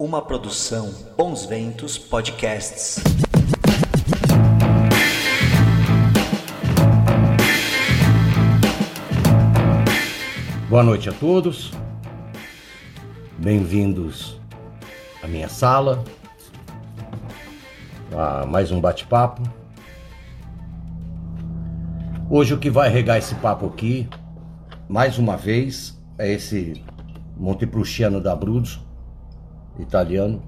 Uma produção Bons Ventos Podcasts. Boa noite a todos. Bem-vindos à minha sala. A mais um bate-papo. Hoje o que vai regar esse papo aqui, mais uma vez, é esse Montepulciano da Abruzzo, italiano,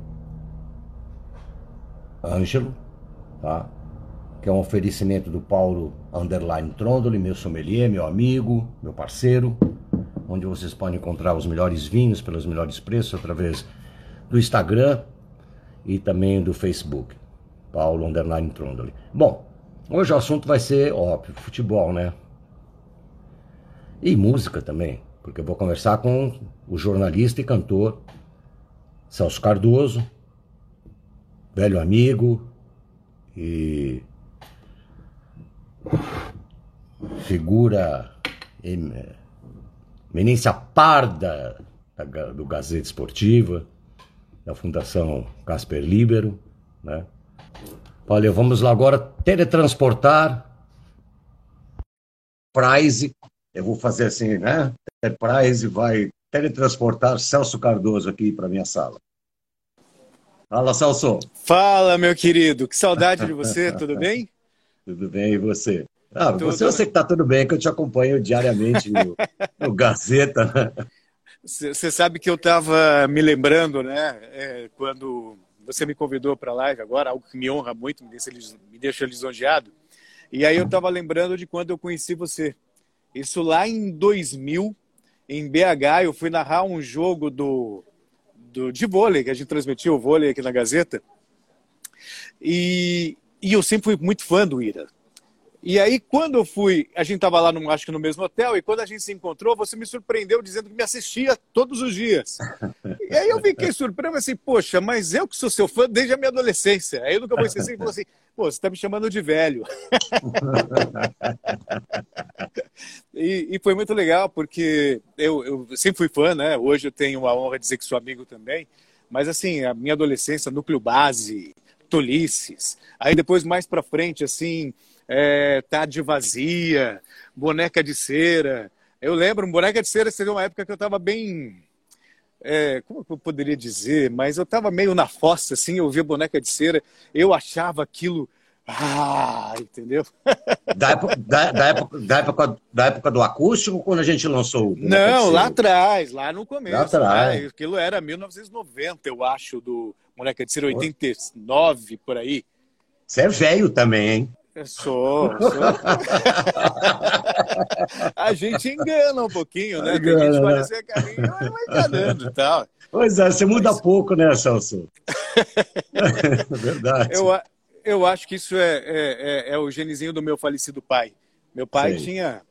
Ângelo, tá? que é um oferecimento do Paulo Underline Trondoli, meu sommelier, meu amigo, meu parceiro, onde vocês podem encontrar os melhores vinhos pelos melhores preços através do Instagram e também do Facebook, Paulo Underline Trondoli. Bom, hoje o assunto vai ser, óbvio, futebol, né? E música também, porque eu vou conversar com o jornalista e cantor Celso Cardoso, velho amigo e figura eminência parda do Gazeta Esportiva, da Fundação Casper Libero, né? Olha, vamos lá agora teletransportar Prize, eu vou fazer assim, né? Prize vai teletransportar Celso Cardoso aqui para minha sala. Fala, Celso. Fala, meu querido. Que saudade de você, tudo bem? tudo bem, e você? Ah, tudo você eu sei que tá tudo bem, que eu te acompanho diariamente no, no Gazeta. Você sabe que eu estava me lembrando, né, é, quando você me convidou para a live agora, algo que me honra muito, me deixa, me deixa lisonjeado. E aí eu estava lembrando de quando eu conheci você. Isso lá em 2000, em BH, eu fui narrar um jogo do, do de vôlei, que a gente transmitiu o vôlei aqui na Gazeta. E, e eu sempre fui muito fã do Ira. E aí, quando eu fui, a gente estava lá, no, acho que no mesmo hotel, e quando a gente se encontrou, você me surpreendeu dizendo que me assistia todos os dias. E aí eu fiquei surpreso, assim, poxa, mas eu que sou seu fã desde a minha adolescência. Aí eu nunca vou esquecer, e falou assim, pô, você está me chamando de velho. e, e, foi muito legal, porque eu, eu sempre fui fã, né? Hoje eu tenho a honra de dizer que sou amigo também. Mas, assim, a minha adolescência, núcleo base, tolices. Aí depois, mais para frente, assim é, Tarde Vazia, Boneca de Cera. Eu lembro, Boneca de Cera seria uma época que eu estava bem. É, como eu poderia dizer? Mas eu estava meio na fossa, assim, eu via Boneca de Cera, eu achava aquilo. Ah, entendeu? Da época, da, da, época, da, época, da época do acústico, quando a gente lançou Não, lá atrás, lá no começo. Lá atrás. Né? Aquilo era 1990, eu acho, do Boneca de Cera, 89, por aí. Você é velho também, hein? Eu sou, sou. a gente engana um pouquinho, né? Engana, Tem gente que olha assim, caminho, mas vai enganando e tal. Pois é, você muda mas... pouco, né, Celso? Verdade. Eu, eu acho que isso é, é, é, é, o genizinho do meu falecido pai. Meu pai Sim. tinha.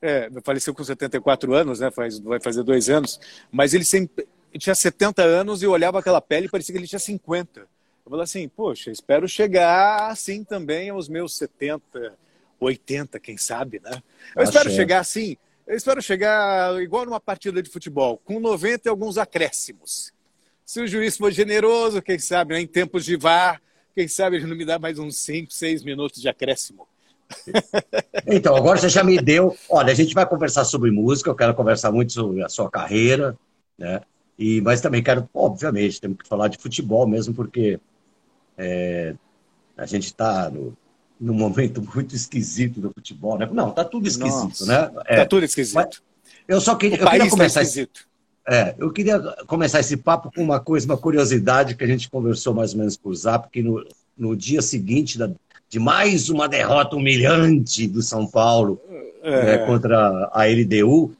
É, faleceu com 74 anos, né? Faz, vai fazer dois anos. Mas ele sempre ele tinha 70 anos e olhava aquela pele e parecia que ele tinha 50. Eu falo assim, poxa, espero chegar assim também aos meus 70, 80, quem sabe, né? Eu Achei. espero chegar assim, eu espero chegar igual numa partida de futebol, com 90 e alguns acréscimos. Se o juiz for generoso, quem sabe, né, em tempos de VAR, quem sabe ele não me dá mais uns 5, 6 minutos de acréscimo. Então, agora você já me deu. Olha, a gente vai conversar sobre música, eu quero conversar muito sobre a sua carreira, né? E, mas também quero, obviamente, temos que falar de futebol mesmo, porque é, a gente está no, num momento muito esquisito do futebol, né? Não, tá tudo esquisito, Nossa, né? É, tá tudo esquisito. Eu só queria, eu queria tá começar. Tá esquisito. É, eu queria começar esse papo com uma coisa, uma curiosidade que a gente conversou mais ou menos por zap, que no, no dia seguinte da, de mais uma derrota humilhante do São Paulo é. né, contra a LDU,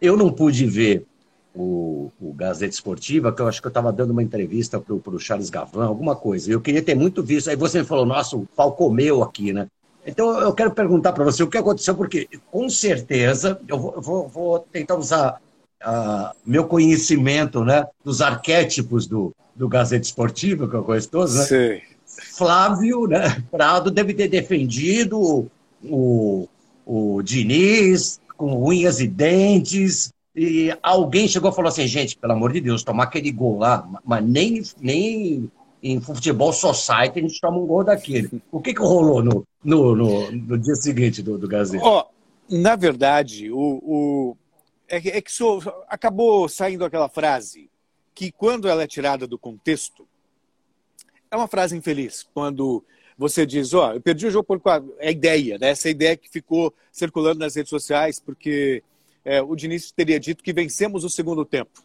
eu não pude ver o, o Gazeta Esportiva, que eu acho que eu estava dando uma entrevista para o Charles Gavan, alguma coisa. Eu queria ter muito visto. Aí você me falou, nossa, o pau comeu aqui, né? Então eu quero perguntar para você o que aconteceu, porque com certeza eu vou, vou, vou tentar usar uh, meu conhecimento né, dos arquétipos do, do Gazeta Esportiva, que eu conheço todos, né? Sim. Flávio né, Prado deve ter defendido o, o Diniz com unhas e dentes, e alguém chegou e falou assim, gente, pelo amor de Deus, tomar aquele gol lá, mas nem, nem em futebol society a gente toma um gol daquele. O que, que rolou no, no, no, no dia seguinte do, do Gazeta? Oh, na verdade, o, o é, que, é que so, acabou saindo aquela frase que, quando ela é tirada do contexto, é uma frase infeliz. Quando você diz, ó, oh, eu perdi o jogo por quatro. É a ideia, né? Essa ideia que ficou circulando nas redes sociais, porque é, o Diniz teria dito que vencemos o segundo tempo.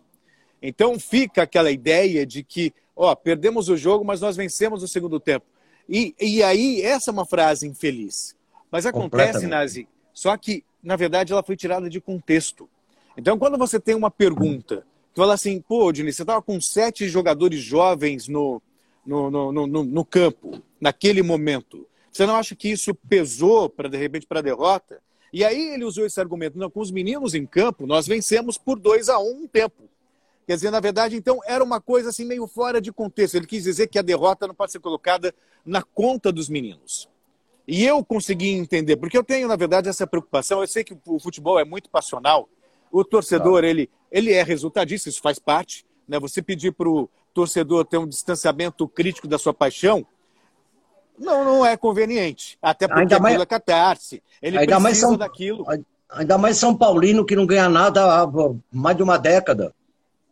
Então fica aquela ideia de que, ó, perdemos o jogo, mas nós vencemos o segundo tempo. E, e aí, essa é uma frase infeliz. Mas acontece, Nazi, só que, na verdade, ela foi tirada de contexto. Então, quando você tem uma pergunta que fala assim, pô, Diniz, você estava com sete jogadores jovens no, no, no, no, no campo, naquele momento. Você não acha que isso pesou, para de repente, para a derrota? E aí ele usou esse argumento, não, com os meninos em campo, nós vencemos por 2 a 1 um, um tempo. Quer dizer, na verdade, então, era uma coisa assim meio fora de contexto. Ele quis dizer que a derrota não pode ser colocada na conta dos meninos. E eu consegui entender, porque eu tenho, na verdade, essa preocupação. Eu sei que o futebol é muito passional. O torcedor, ele, ele é resultadista, isso faz parte. Né? Você pedir para o torcedor ter um distanciamento crítico da sua paixão, não, não é conveniente. Até porque ainda mais, catarse. Ele ainda precisa mais São, daquilo. Ainda mais São Paulino que não ganha nada há mais de uma década.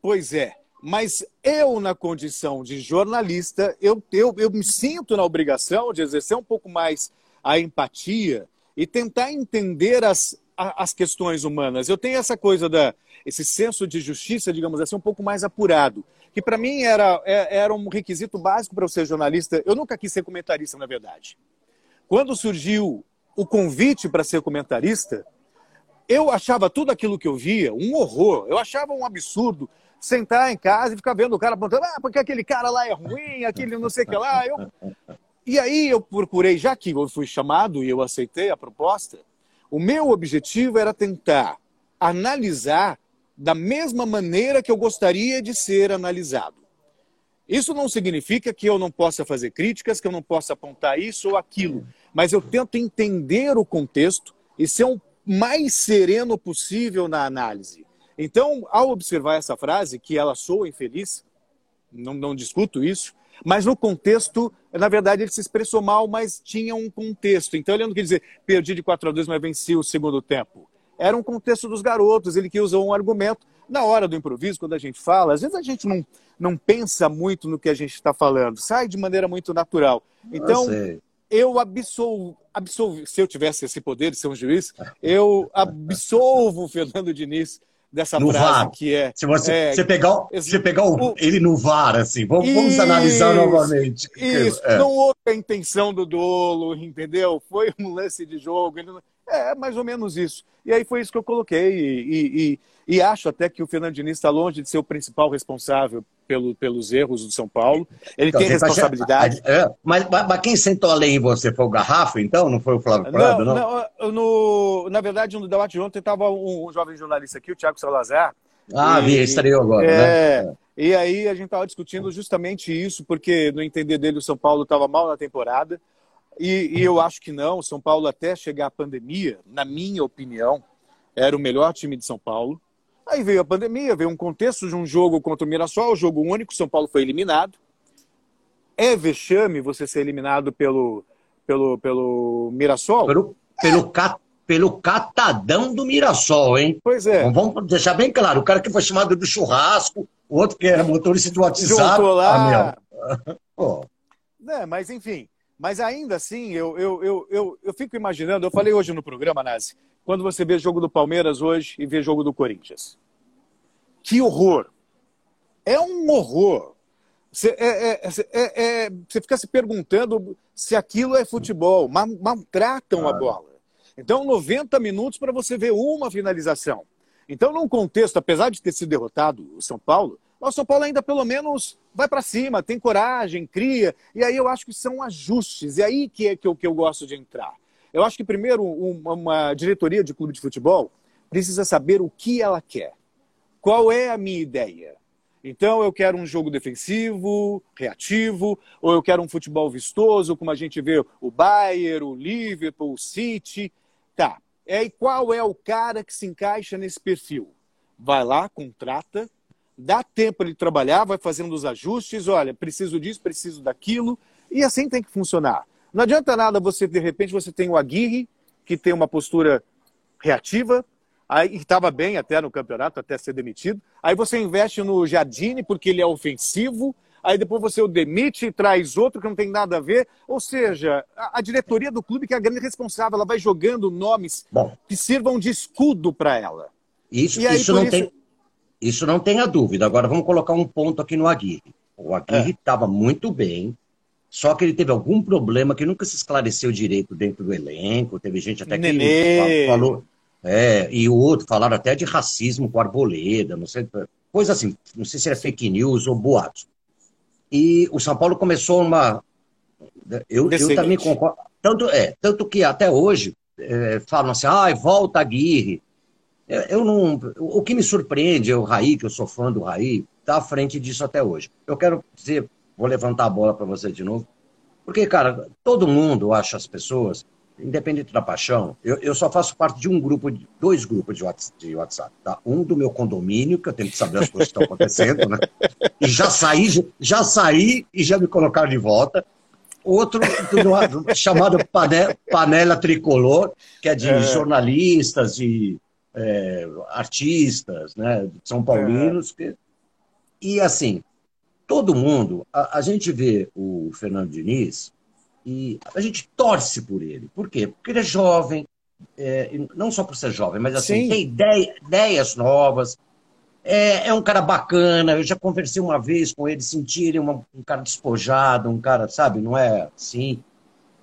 Pois é. Mas eu, na condição de jornalista, eu, eu, eu me sinto na obrigação de exercer um pouco mais a empatia e tentar entender as, as questões humanas. Eu tenho essa coisa da esse senso de justiça, digamos assim, um pouco mais apurado que para mim era, é, era um requisito básico para eu ser jornalista. Eu nunca quis ser comentarista, na verdade. Quando surgiu o convite para ser comentarista, eu achava tudo aquilo que eu via um horror. Eu achava um absurdo sentar em casa e ficar vendo o cara apontando, ah, porque aquele cara lá é ruim, aquele não sei o que lá. Eu... E aí eu procurei, já que eu fui chamado e eu aceitei a proposta, o meu objetivo era tentar analisar da mesma maneira que eu gostaria de ser analisado. Isso não significa que eu não possa fazer críticas, que eu não possa apontar isso ou aquilo, mas eu tento entender o contexto e ser o mais sereno possível na análise. Então, ao observar essa frase, que ela soa infeliz, não, não discuto isso, mas no contexto, na verdade, ele se expressou mal, mas tinha um contexto. Então, ele não quer dizer, perdi de 4 a 2, mas venci o segundo tempo era um contexto dos garotos, ele que usou um argumento. Na hora do improviso, quando a gente fala, às vezes a gente não, não pensa muito no que a gente está falando, sai de maneira muito natural. Então, eu absolvo, absolvo, se eu tivesse esse poder de ser um juiz, eu absolvo o Fernando Diniz dessa no frase VAR. que é. Se você, é, você pegar, você pegar o, ele no VAR, assim, vamos, isso, vamos analisar novamente. Isso, é. não houve a intenção do dolo, entendeu? Foi um lance de jogo. Ele, é mais ou menos isso. E aí foi isso que eu coloquei. E, e, e acho até que o Fernando Diniz está longe de ser o principal responsável pelo, pelos erros do São Paulo. Ele então, tem tá responsabilidade. Tá... É, mas, mas, quem sentou além em você foi o Garrafa, então? Não foi o Flávio Prado, não? não? no, na verdade, no debate de ontem estava um, um, jovem jornalista aqui, o Tiago Salazar. Ah, e, vi, estreou agora, é, né? E aí a gente estava discutindo justamente isso, porque no entender dele o São Paulo estava mal na temporada. E, e, eu acho que não. São Paulo, até chegar a pandemia, na minha opinião, era o melhor time de São Paulo. Aí veio a pandemia, veio um contexto de um jogo contra o Mirassol, jogo único, São Paulo foi eliminado. É vexame você ser eliminado pelo, pelo, pelo Mirassol? Pelo, pelo, é. cat, pelo catadão do Mirassol, hein? Pois é. vamos deixar bem claro: o cara que foi chamado do churrasco, o outro que era motorista do WhatsApp. Lá. Ah, meu. É, mas enfim. Mas ainda assim, eu, eu, eu, eu, eu fico imaginando, eu falei hoje no programa, Nazi, quando você vê jogo do Palmeiras hoje e vê jogo do Corinthians. Que horror! É um horror. Você, é, é, é, é você fica se perguntando se aquilo é futebol. Maltratam a bola. Então, 90 minutos para você ver uma finalização. Então, num contexto, apesar de ter sido derrotado o São Paulo, o São Paulo ainda pelo menos vai para cima, tem coragem, cria. E aí eu acho que são ajustes. E aí que é que eu, que eu gosto de entrar. Eu acho que primeiro uma, uma diretoria de clube de futebol precisa saber o que ela quer. Qual é a minha ideia? Então eu quero um jogo defensivo, reativo, ou eu quero um futebol vistoso, como a gente vê o Bayern, o Liverpool, o City. Tá. E qual é o cara que se encaixa nesse perfil? vai lá, contrata, dá tempo ele trabalhar, vai fazendo os ajustes, olha, preciso disso, preciso daquilo, e assim tem que funcionar. Não adianta nada você, de repente, você tem o Aguirre, que tem uma postura reativa, aí estava bem até no campeonato, até ser demitido. Aí você investe no Jardine porque ele é ofensivo, aí depois você o demite e traz outro que não tem nada a ver. Ou seja, a, a diretoria do clube que é a grande responsável, ela vai jogando nomes Bom, que sirvam de escudo para ela. Isso, aí, isso não isso... tem. Isso não tenha dúvida. Agora vamos colocar um ponto aqui no Aguirre. O Aguirre estava é. muito bem, só que ele teve algum problema que nunca se esclareceu direito dentro do elenco. Teve gente até que Nenê. falou. É, e o outro falaram até de racismo com arboleda, não sei, coisa assim, não sei se é fake news ou boatos. E o São Paulo começou uma. Eu, eu também concordo. Tanto, é, tanto que até hoje é, falam assim, ah, volta Aguirre. Eu, não. O que me surpreende é o Raí, que eu sou fã do Raí, está à frente disso até hoje. Eu quero dizer Vou levantar a bola para você de novo. Porque, cara, todo mundo acha as pessoas, independente da paixão, eu, eu só faço parte de um grupo, de, dois grupos de WhatsApp, tá? Um do meu condomínio, que eu tenho que saber as coisas que estão acontecendo, né? E já saí, já saí e já me colocaram de volta. Outro do, chamado panela, panela Tricolor, que é de é. jornalistas, de é, artistas, né? São paulinos. É. Que... E assim, todo mundo, a, a, gente vê o Fernando Diniz e a gente torce por ele. Por quê? Porque ele é jovem, é, não só por ser jovem, mas assim, Sim. tem ideia, ideias novas, é, é, um cara bacana. Eu já conversei uma vez com ele, senti ele uma, um cara despojado, um cara, sabe, não é assim.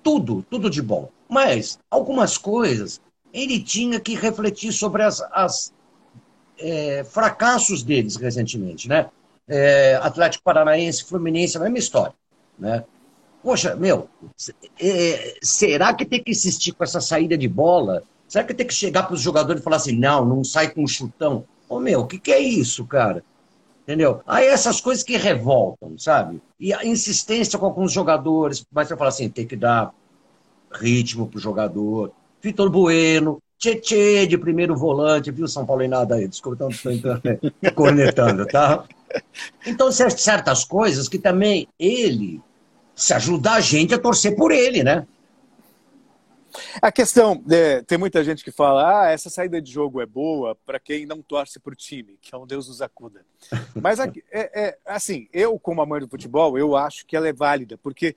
Tudo, tudo de bom. Mas algumas coisas ele tinha que refletir sobre as, as é, fracassos deles recentemente, né? é, Atlético Paranaense, Fluminense, a mesma história. Né? Poxa, meu, é, será que tem que insistir com essa saída de bola? Será que tem que chegar para os jogadores e falar assim, não, não sai com um chutão? Ô, meu, o que, que é isso, cara? Entendeu? Aí essas coisas que revoltam, sabe? E a insistência com alguns jogadores, mas você fala assim, tem que dar ritmo pro jogador. Vitor Bueno, Tietê de primeiro volante, viu, São Paulo em nada aí, desculpa, estou cornetando, tá? Então, certas coisas que também ele se ajuda a gente a torcer por ele, né? A questão, é, tem muita gente que fala, ah, essa saída de jogo é boa para quem não torce para o time, que é um Deus nos acuda. Mas é, é, assim, eu como amante do futebol, eu acho que ela é válida, porque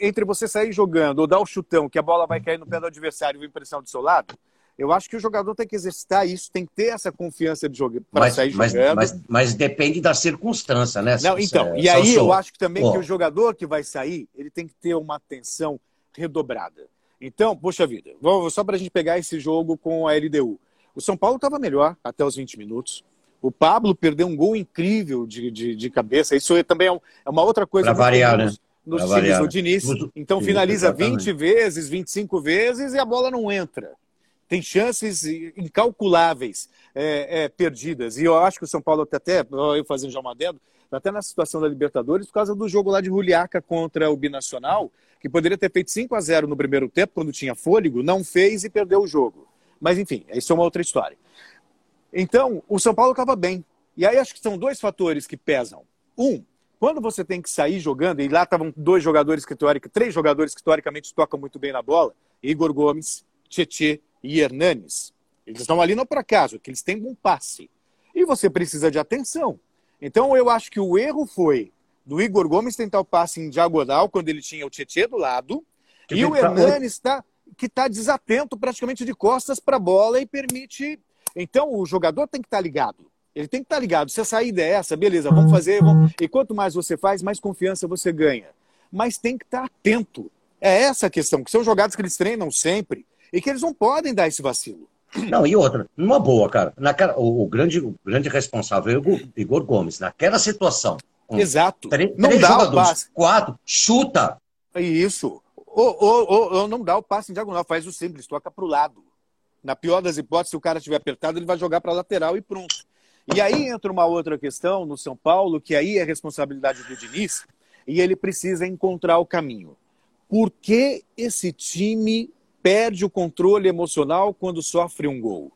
entre você sair jogando ou dar o chutão, que a bola vai cair no pé do adversário e vir pressão do seu lado, eu acho que o jogador tem que exercitar isso, tem que ter essa confiança de jogar para sair mas, jogando. Mas, mas, depende da circunstância, né? Não, então, é, e aí eu acho que também oh. que o jogador que vai sair, ele tem que ter uma atenção redobrada. Então, poxa vida, vamos, só para a gente pegar esse jogo com a LDU. O São Paulo estava melhor até os 20 minutos. O Pablo perdeu um gol incrível de, de, de cabeça. Isso também é, um, é uma outra coisa. Para variar, né? Nos times do Diniz. Então finaliza 20 vezes, 25 vezes e a bola não entra tem chances incalculáveis é, é, perdidas. E eu acho que o São Paulo até, eu fazendo já uma adendo, tá até na situação da Libertadores, por causa do jogo lá de Juliaca contra o Binacional, que poderia ter feito 5 a 0 no primeiro tempo, quando tinha fôlego, não fez e perdeu o jogo. Mas enfim, isso é uma outra história. Então, o São Paulo estava bem. E aí acho que são dois fatores que pesam. Um, quando você tem que sair jogando, e lá estavam dois jogadores que teóricamente, três jogadores que teoricamente tocam muito bem na bola, Igor Gomes, Tietê e Hernanes. Eles estão ali não por acaso, que eles têm um passe. E você precisa de atenção. Então eu acho que o erro foi do Igor Gomes tentar o passe em diagonal quando ele tinha o Tietê do lado. Que e o Hernanes está que está desatento praticamente de costas para a bola e permite. Então o jogador tem que estar tá ligado. Ele tem que estar tá ligado. Se a saída é essa, beleza, vamos fazer. Vamos... E quanto mais você faz, mais confiança você ganha. Mas tem que estar tá atento. É essa a questão, que são jogadas que eles treinam sempre e que eles não podem dar esse vacilo. Não, e outra, numa boa, cara. Naquela, o, o grande, o grande responsável é o Igor Gomes. Naquela situação. Exato. Três, não três dá o passe. Quatro, chuta. Isso. Ou, ou, ou, ou, não dá o passe em diagonal, faz o simples, toca para o lado. Na pior das hipóteses, se o cara estiver apertado, ele vai jogar para a lateral e pronto. E aí entra uma outra questão no São Paulo, que aí é responsabilidade do Diniz, e ele precisa encontrar o caminho. Por que esse time perde o controle emocional quando sofre um gol.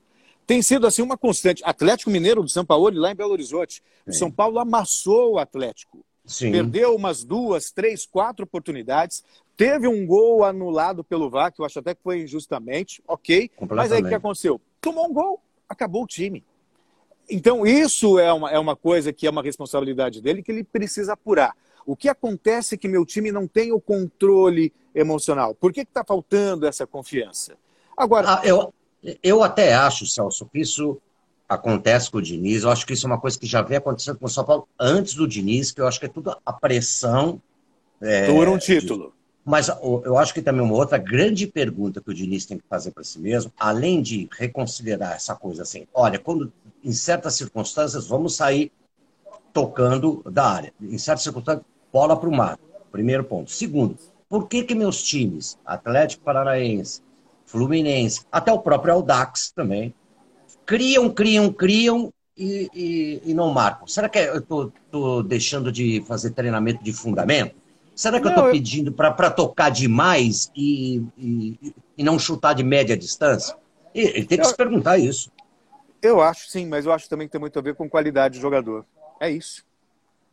tem sido assim uma constante. Atlético Mineiro do São Paulo, lá em Belo Horizonte. O São Paulo amassou o Atlético. Sim. Perdeu umas duas, três, quatro oportunidades. Teve um gol anulado pelo VAR, que eu acho até que foi injustamente, ok. Mas aí o que aconteceu? Tomou um gol, acabou o time. Então, isso é uma, é uma coisa que é uma responsabilidade dele que ele precisa apurar. O que acontece é que meu time não tem o controle emocional. Por que está faltando essa confiança? Agora. Ah, eu, eu até acho, Celso, que isso acontece com o Diniz. Eu acho que isso é uma coisa que já vem acontecendo com o São Paulo antes do Diniz, que eu acho que é tudo a pressão. É, Por um título. Mas eu acho que também uma outra grande pergunta que o Diniz tem que fazer para si mesmo, além de reconsiderar essa coisa assim, olha, quando em certas circunstâncias vamos sair tocando da área, em certas circunstâncias bola para o mar. Primeiro ponto. Segundo, por que que meus times, Atlético Paranaense, Fluminense, até o próprio Audax também, criam, criam, criam e, e, e não marcam? Será que eu estou deixando de fazer treinamento de fundamento? Será que não, eu estou pedindo para tocar demais e, e, e, não chutar de média distância? Ele tem que eu, se perguntar isso. Eu acho sim, mas eu acho também que tem muito a ver com qualidade de jogador. É isso.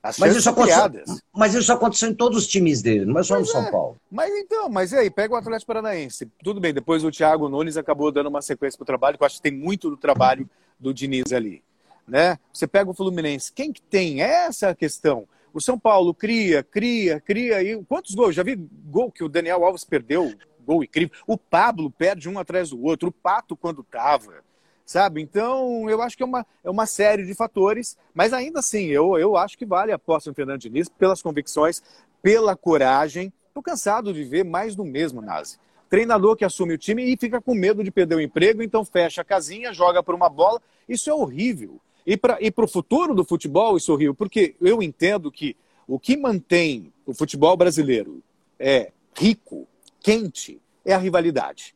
As mas isso, aconteceu, mas isso aconteceu em todos os times dele, não é só mas no é. São Paulo. Mas então, mas e aí, pega o Atlético Paranaense. Tudo bem, depois o Thiago Nunes acabou dando uma sequência para o trabalho, que eu acho que tem muito do trabalho do Diniz ali. Né? Você pega o Fluminense, quem que tem? Essa é questão. O São Paulo cria, cria, cria. E quantos gols? Já vi gol que o Daniel Alves perdeu, gol incrível. O Pablo perde um atrás do outro. O Pato, quando tava sabe? Então, eu acho que é uma, é uma série de fatores, mas ainda assim, eu, eu acho que vale a aposta no Fernando Diniz pelas convicções, pela coragem. Estou cansado de ver mais do mesmo, Nazi. Treinador que assume o time e fica com medo de perder o emprego, então fecha a casinha, joga por uma bola. Isso é horrível. E para e o futuro do futebol, isso horrível, porque eu entendo que o que mantém o futebol brasileiro é rico, quente, é a rivalidade.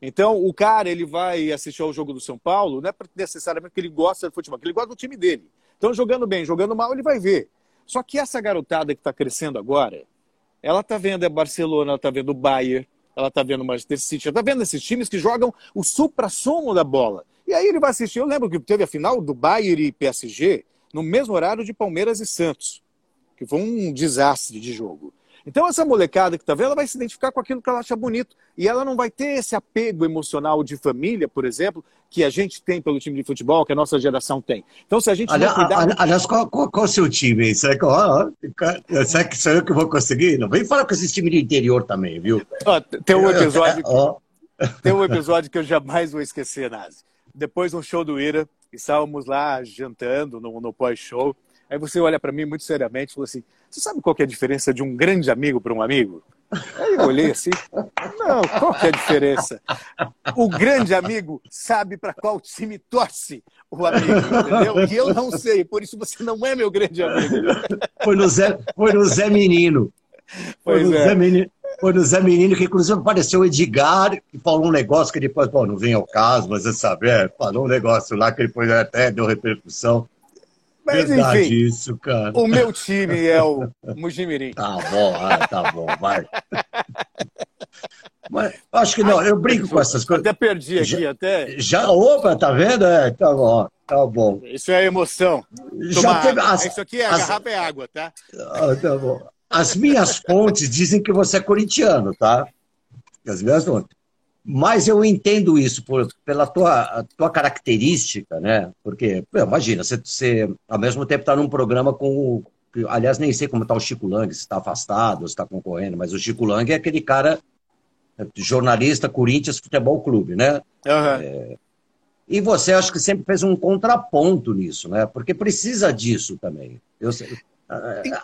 Então, o cara ele vai assistir ao jogo do São Paulo, não é necessariamente porque ele gosta de futebol, porque ele gosta do time dele. Então, jogando bem, jogando mal, ele vai ver. Só que essa garotada que está crescendo agora, ela está vendo a Barcelona, ela está vendo o Bayern, ela está vendo o Manchester City, ela está vendo esses times que jogam o supra-sumo da bola. E aí ele vai assistir. Eu lembro que teve a final do Bayern e PSG no mesmo horário de Palmeiras e Santos, que foi um desastre de jogo. Então, essa molecada que está vendo, ela vai se identificar com aquilo que ela acha bonito. E ela não vai ter esse apego emocional de família, por exemplo, que a gente tem pelo time de futebol, que a nossa geração tem. Então, se a gente aliás, não cuidar... Aliás, qual, qual, qual, é o seu time? Será que, ó, será que sou eu que vou conseguir? Não vem falar com esse time do interior também, viu? Ó, tem um episódio... tem um episódio que eu jamais vou esquecer, Nazi. Depois, no show do Ira, estávamos lá jantando no, no pós-show. Aí você olha para mim muito seriamente e falou assim: Você sabe qual é a diferença de um grande amigo para um amigo? Aí eu olhei assim: Não, qual que é a diferença? O grande amigo sabe para qual time torce o amigo, entendeu? E eu não sei, por isso você não é meu grande amigo. Foi no Zé, foi no Zé Menino. Foi pois no é. Zé Menino. Foi no Zé Menino que, inclusive, apareceu o Edgar e falou um negócio que depois, bom, não vem ao caso, mas você sabe, é, falou um negócio lá que depois até deu repercussão. Mas Verdade enfim, isso, cara. o meu time é o Mujimirim. Tá bom, ah, tá bom, vai. Mas acho que não, eu brinco com essas coisas. Até perdi aqui, já, até. Já, opa, tá vendo? É, tá bom, tá bom. Isso é emoção. Já teve as, Isso aqui é as, garrafa é água, tá? Ah, tá bom. As minhas fontes dizem que você é corintiano, tá? As minhas fontes. Mas eu entendo isso por, pela tua, tua característica, né? Porque, imagina, você, você ao mesmo tempo está num programa com. Aliás, nem sei como está o Chico Lang, se está afastado, se está concorrendo, mas o Chico Lang é aquele cara, jornalista Corinthians Futebol Clube, né? Uhum. É, e você acho que sempre fez um contraponto nisso, né? Porque precisa disso também. Eu,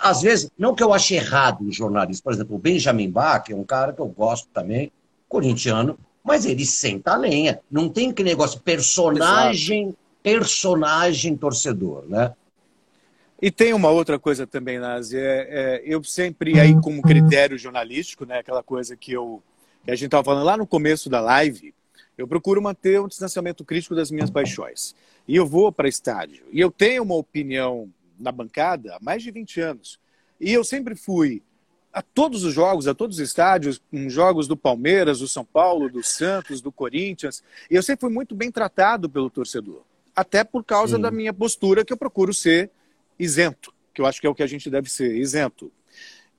às vezes, não que eu ache errado o jornalista, por exemplo, o Benjamin Bach, que é um cara que eu gosto também, corintiano, mas ele senta a lenha. Não tem que negócio personagem, Exato. personagem torcedor, né? E tem uma outra coisa também, Nazi, é, é, eu sempre aí como critério jornalístico, né, aquela coisa que eu que a gente estava falando lá no começo da live, eu procuro manter um distanciamento crítico das minhas paixões. E eu vou para estádio. E eu tenho uma opinião na bancada há mais de 20 anos. E eu sempre fui a todos os jogos, a todos os estádios, jogos do Palmeiras, do São Paulo, do Santos, do Corinthians, e eu sempre fui muito bem tratado pelo torcedor, até por causa Sim. da minha postura que eu procuro ser isento, que eu acho que é o que a gente deve ser, isento.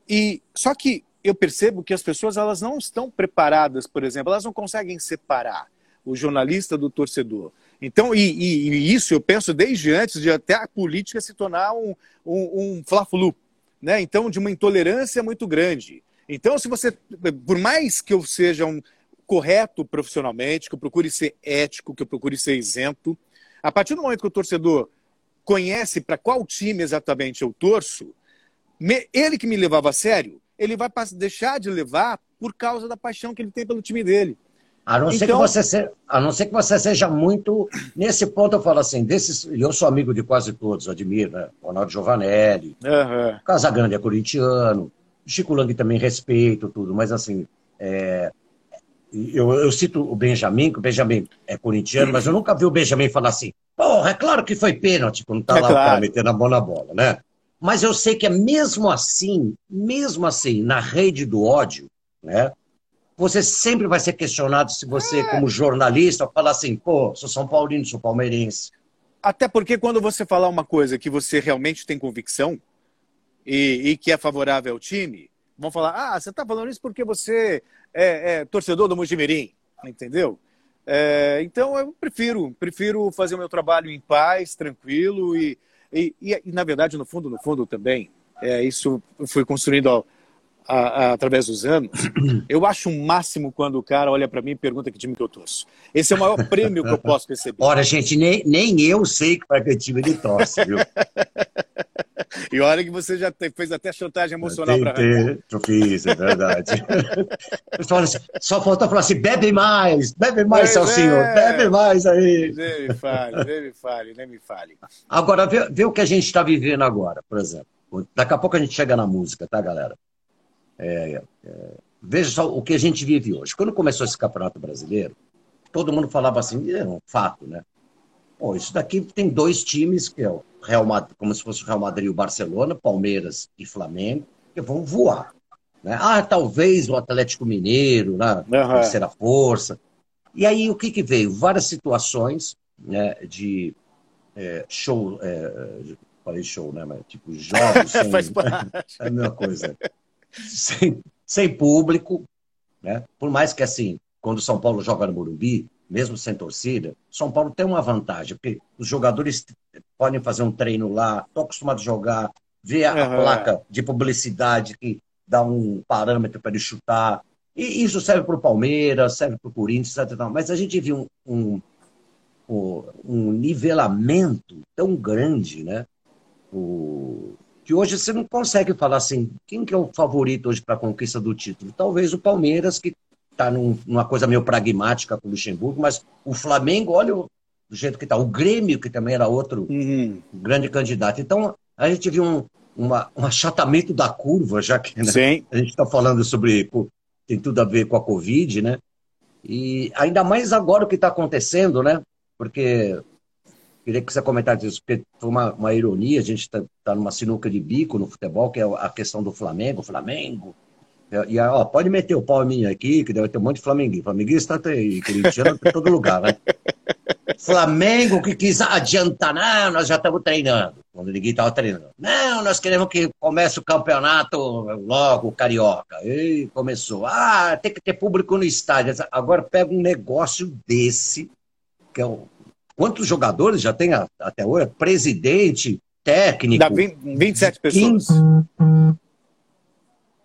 E só que eu percebo que as pessoas elas não estão preparadas, por exemplo, elas não conseguem separar o jornalista do torcedor. Então, e, e, e isso eu penso desde antes de até a política se tornar um, um, um fla-flu, né? Então, de uma intolerância muito grande. Então, se você, por mais que eu seja um correto profissionalmente, que eu procure ser ético, que eu procure ser isento, a partir do momento que o torcedor conhece para qual time exatamente eu torço, ele que me levava a sério, ele vai deixar de levar por causa da paixão que ele tem pelo time dele. A não, então... ser que então- você se... a não ser que você seja muito. Nesse ponto, eu falo assim: desses... eu sou amigo de quase todos, admiro, né? Ronaldo Giovanelli, uhum. Casagrande é corintiano, Chico Lang também respeito tudo, mas assim. É... Eu, eu, cito o Benjamin, que o Benjamin é corintiano, mas eu nunca vi o Benjamin falar assim: porra, é claro que foi pênalti quando tá é lá claro. o cara metendo a mão na bola, né? Mas eu sei que é mesmo assim, mesmo assim, na rede do ódio, né? Você sempre vai ser questionado se você, é. como jornalista, falar assim, pô, sou São Paulino, sou palmeirense. Até porque quando você falar uma coisa que você realmente tem convicção e, e que é favorável ao time, vão falar, ah, você está falando isso porque você é, é torcedor do Mojimirim, entendeu? É, então eu prefiro, prefiro fazer o meu trabalho em paz, tranquilo e, e, e, e na verdade, no fundo, no fundo também, é, isso foi construído ao, a, a, através dos anos, eu acho um máximo quando o cara olha para mim e pergunta que time que eu torço. Esse é o maior prêmio que eu posso receber. Ora, gente, nem, nem eu sei para que time ele torce, viu? e olha que você já fez até chantagem emocional para Eu fiz, é verdade. só faltou falar assim: bebe mais, bebe mais, seu é. senhor, bebe mais aí. Nem me fale, nem me fale, nem me fale. Agora, vê, vê o que a gente está vivendo agora, por exemplo. Daqui a pouco a gente chega na música, tá, galera? É, é, veja só o que a gente vive hoje. Quando começou esse Campeonato Brasileiro, todo mundo falava assim, é um fato, né? Pô, isso daqui tem dois times, que é o Real Madrid, como se fosse o Real Madrid e o Barcelona, Palmeiras e Flamengo, que vão voar. Né? Ah, talvez o Atlético Mineiro, né? Uhum. terceira força. E aí o que, que veio? Várias situações né, de é, show, é, falei show, né? Mas, tipo, jogos sem... Faz parte. É a mesma coisa sem, sem público, né? Por mais que assim, quando o São Paulo joga no Morumbi, mesmo sem torcida, São Paulo tem uma vantagem, porque os jogadores podem fazer um treino lá, estão acostumados a jogar, ver a, uhum. placa de publicidade que dá um parâmetro para ele chutar. E isso serve para o Palmeiras, serve para o Corinthians, etc. Mas a gente viu um, um, um nivelamento tão grande, né? O, que hoje você não consegue falar assim, quem que é o favorito hoje para a conquista do título? Talvez o Palmeiras, que está num, numa coisa meio pragmática com o Luxemburgo, mas o Flamengo, olha o, do jeito que está. O Grêmio, que também era outro uhum. grande candidato. Então, a gente viu um, uma, um achatamento da curva, já que né, a gente está falando sobre. tem tudo a ver com a Covid, né? E ainda mais agora o que está acontecendo, né? Porque Queria que você comentasse isso, porque foi uma, uma ironia, a gente está tá numa sinuca de bico no futebol, que é a questão do Flamengo, Flamengo. E, ó, pode meter o pau em mim aqui, que deve ter um monte de flamenguinho. Flamenguista tem, corintiano em todo lugar, né? Flamengo que quis adiantar, não, nós já estamos treinando. Quando ninguém estava treinando. Não, nós queremos que comece o campeonato logo, carioca. E começou. Ah, tem que ter público no estádio. Agora pega um negócio desse, que é o Quantos jogadores já tem até hoje? Presidente, técnico. Dá 20, 27 pessoas. 15.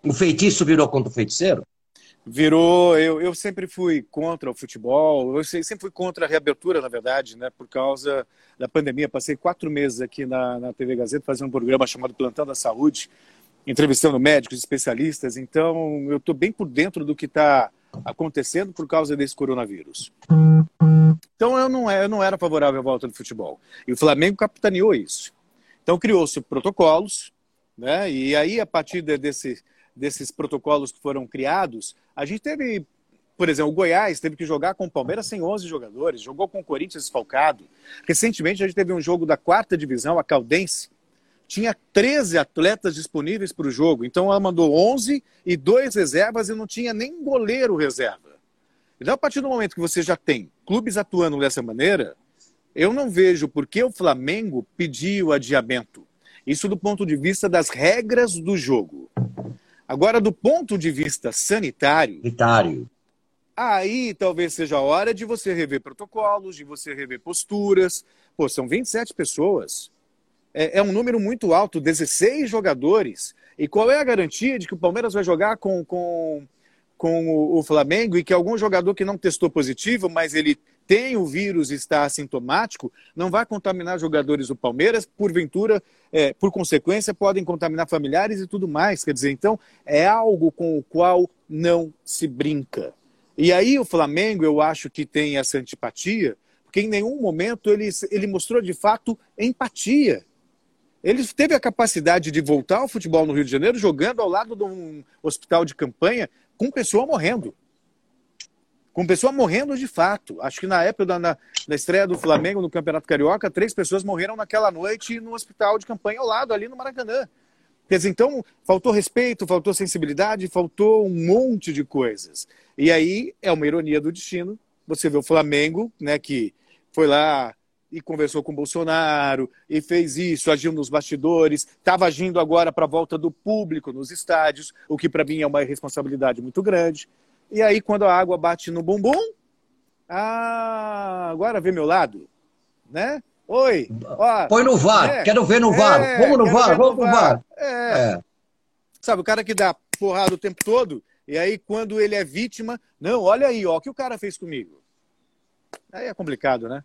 O feitiço virou contra o feiticeiro? Virou. Eu, eu sempre fui contra o futebol, eu sempre fui contra a reabertura, na verdade, né? Por causa da pandemia. Passei quatro meses aqui na, na TV Gazeta fazendo um programa chamado Plantão da Saúde, entrevistando médicos, especialistas. Então, eu estou bem por dentro do que está acontecendo por causa desse coronavírus. Então eu não, eu não era favorável à volta do futebol. E o Flamengo capitaneou isso. Então criou-se protocolos, né? e aí a partir de, desse, desses protocolos que foram criados, a gente teve, por exemplo, o Goiás teve que jogar com o Palmeiras sem 11 jogadores, jogou com o Corinthians esfalcado. Recentemente a gente teve um jogo da quarta divisão, a Caldense, tinha 13 atletas disponíveis para o jogo. Então ela mandou 11 e dois reservas e não tinha nem goleiro reserva. Então, a partir do momento que você já tem clubes atuando dessa maneira, eu não vejo por que o Flamengo pediu adiamento. Isso do ponto de vista das regras do jogo. Agora, do ponto de vista sanitário. Sanitário. Aí talvez seja a hora de você rever protocolos, de você rever posturas. Pô, são 27 pessoas é, é um número muito alto, 16 jogadores. E qual é a garantia de que o Palmeiras vai jogar com, com, com o, o Flamengo e que algum jogador que não testou positivo, mas ele tem o vírus e está assintomático, não vai contaminar jogadores do Palmeiras, porventura, é, por consequência, podem contaminar familiares e tudo mais. Quer dizer, então, é algo com o qual não se brinca. E aí o Flamengo, eu acho que tem essa antipatia, porque em nenhum momento ele, ele mostrou de fato empatia ele teve a capacidade de voltar ao futebol no Rio de Janeiro jogando ao lado de um hospital de campanha com pessoa morrendo. Com pessoa morrendo de fato. Acho que na época da na, na estreia do Flamengo no Campeonato Carioca, três pessoas morreram naquela noite no hospital de campanha ao lado, ali no Maracanã. Quer dizer, então, faltou respeito, faltou sensibilidade, faltou um monte de coisas. E aí é uma ironia do destino. Você vê o Flamengo, né, que foi lá e conversou com o Bolsonaro e fez isso, agiu nos bastidores, estava agindo agora para a volta do público nos estádios, o que para mim é uma responsabilidade muito grande. E aí, quando a água bate no bumbum, ah, agora vê meu lado, né? Oi, ó, Põe no VAR, é, quero ver no VAR, é, vamos no VAR, vamos no VAR. VAR. É. Sabe, o cara que dá porrada o tempo todo, e aí quando ele é vítima, não, olha aí, ó, o que o cara fez comigo. Aí é complicado, né?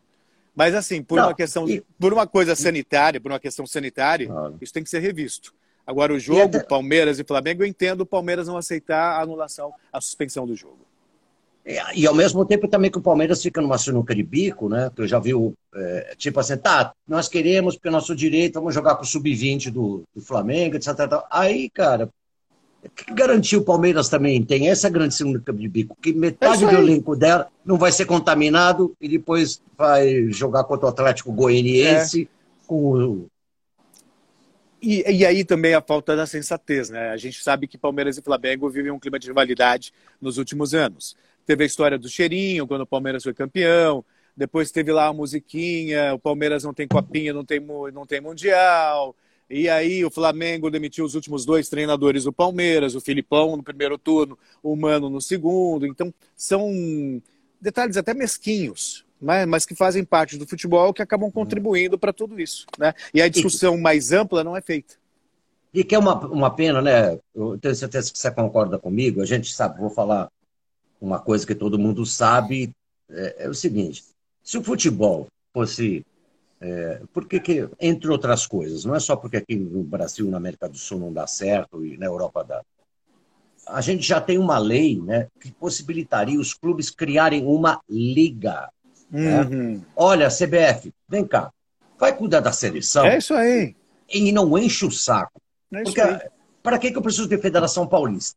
Mas assim, por não, uma questão, e... por uma coisa sanitária, por uma questão sanitária, claro. isso tem que ser revisto. Agora, o jogo, até... Palmeiras e Flamengo, eu entendo o Palmeiras não aceitar a anulação, a suspensão do jogo. E, ao mesmo tempo também que o Palmeiras fica numa sinuca de bico, né? Que eu já vi, é, tipo assim, tá, nós queremos, porque é nosso direito, vamos jogar com o sub-20 do, do Flamengo, etc. Aí, cara, que garantiu o Palmeiras também tem essa grande segunda de bico, que metade é do elenco dela não vai ser contaminado e depois vai jogar contra o Atlético Goianiense é. com o... E, e, aí também a falta da sensatez, né? A gente sabe que Palmeiras e Flamengo vivem um clima de rivalidade nos últimos anos. Teve a história do cheirinho, quando o Palmeiras foi campeão, depois teve lá a musiquinha, o Palmeiras não tem copinha, não tem, não tem mundial, e aí o Flamengo demitiu os últimos dois treinadores do Palmeiras, o Filipão no primeiro turno, o Mano no segundo. Então, são detalhes até mesquinhos, mas, mas que fazem parte do futebol que acabam contribuindo para tudo isso. Né? E a discussão mais ampla não é feita. E que é uma, uma pena, né? Eu tenho certeza que você concorda comigo. A gente sabe, vou falar uma coisa que todo mundo sabe, é, é o seguinte: se o futebol fosse é, porque que, entre outras coisas, não é só porque aqui no Brasil, na América do Sul não dá certo e na Europa dá. A gente já tem uma lei né, que possibilitaria os clubes criarem uma liga. Né? Uhum. Né? Olha, CBF, vem cá, vai cuidar da seleção. É isso aí. E não enche o saco. É porque para que, que eu preciso de Federação Paulista?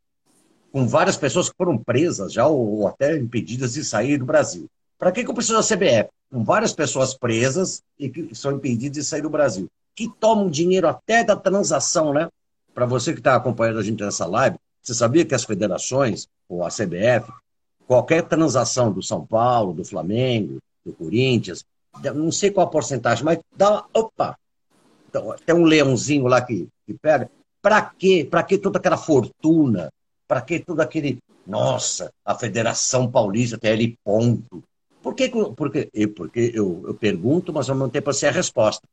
Com várias pessoas que foram presas já ou, ou até impedidas de sair do Brasil. Para que, que eu preciso da CBF? Com várias pessoas presas e que são impedidas de sair do Brasil. Que tomam dinheiro até da transação, né? Para você que está acompanhando a gente nessa live, você sabia que as federações, ou a CBF, qualquer transação do São Paulo, do Flamengo, do Corinthians, não sei qual a porcentagem, mas dá. Opa! Então, tem um leãozinho lá que, que pega. Para quê? Para que toda aquela fortuna? Para que todo aquele. Nossa, a Federação Paulista tem ali ponto. Por que, porque, porque eu, eu pergunto, mas ao mesmo tempo assim a resposta.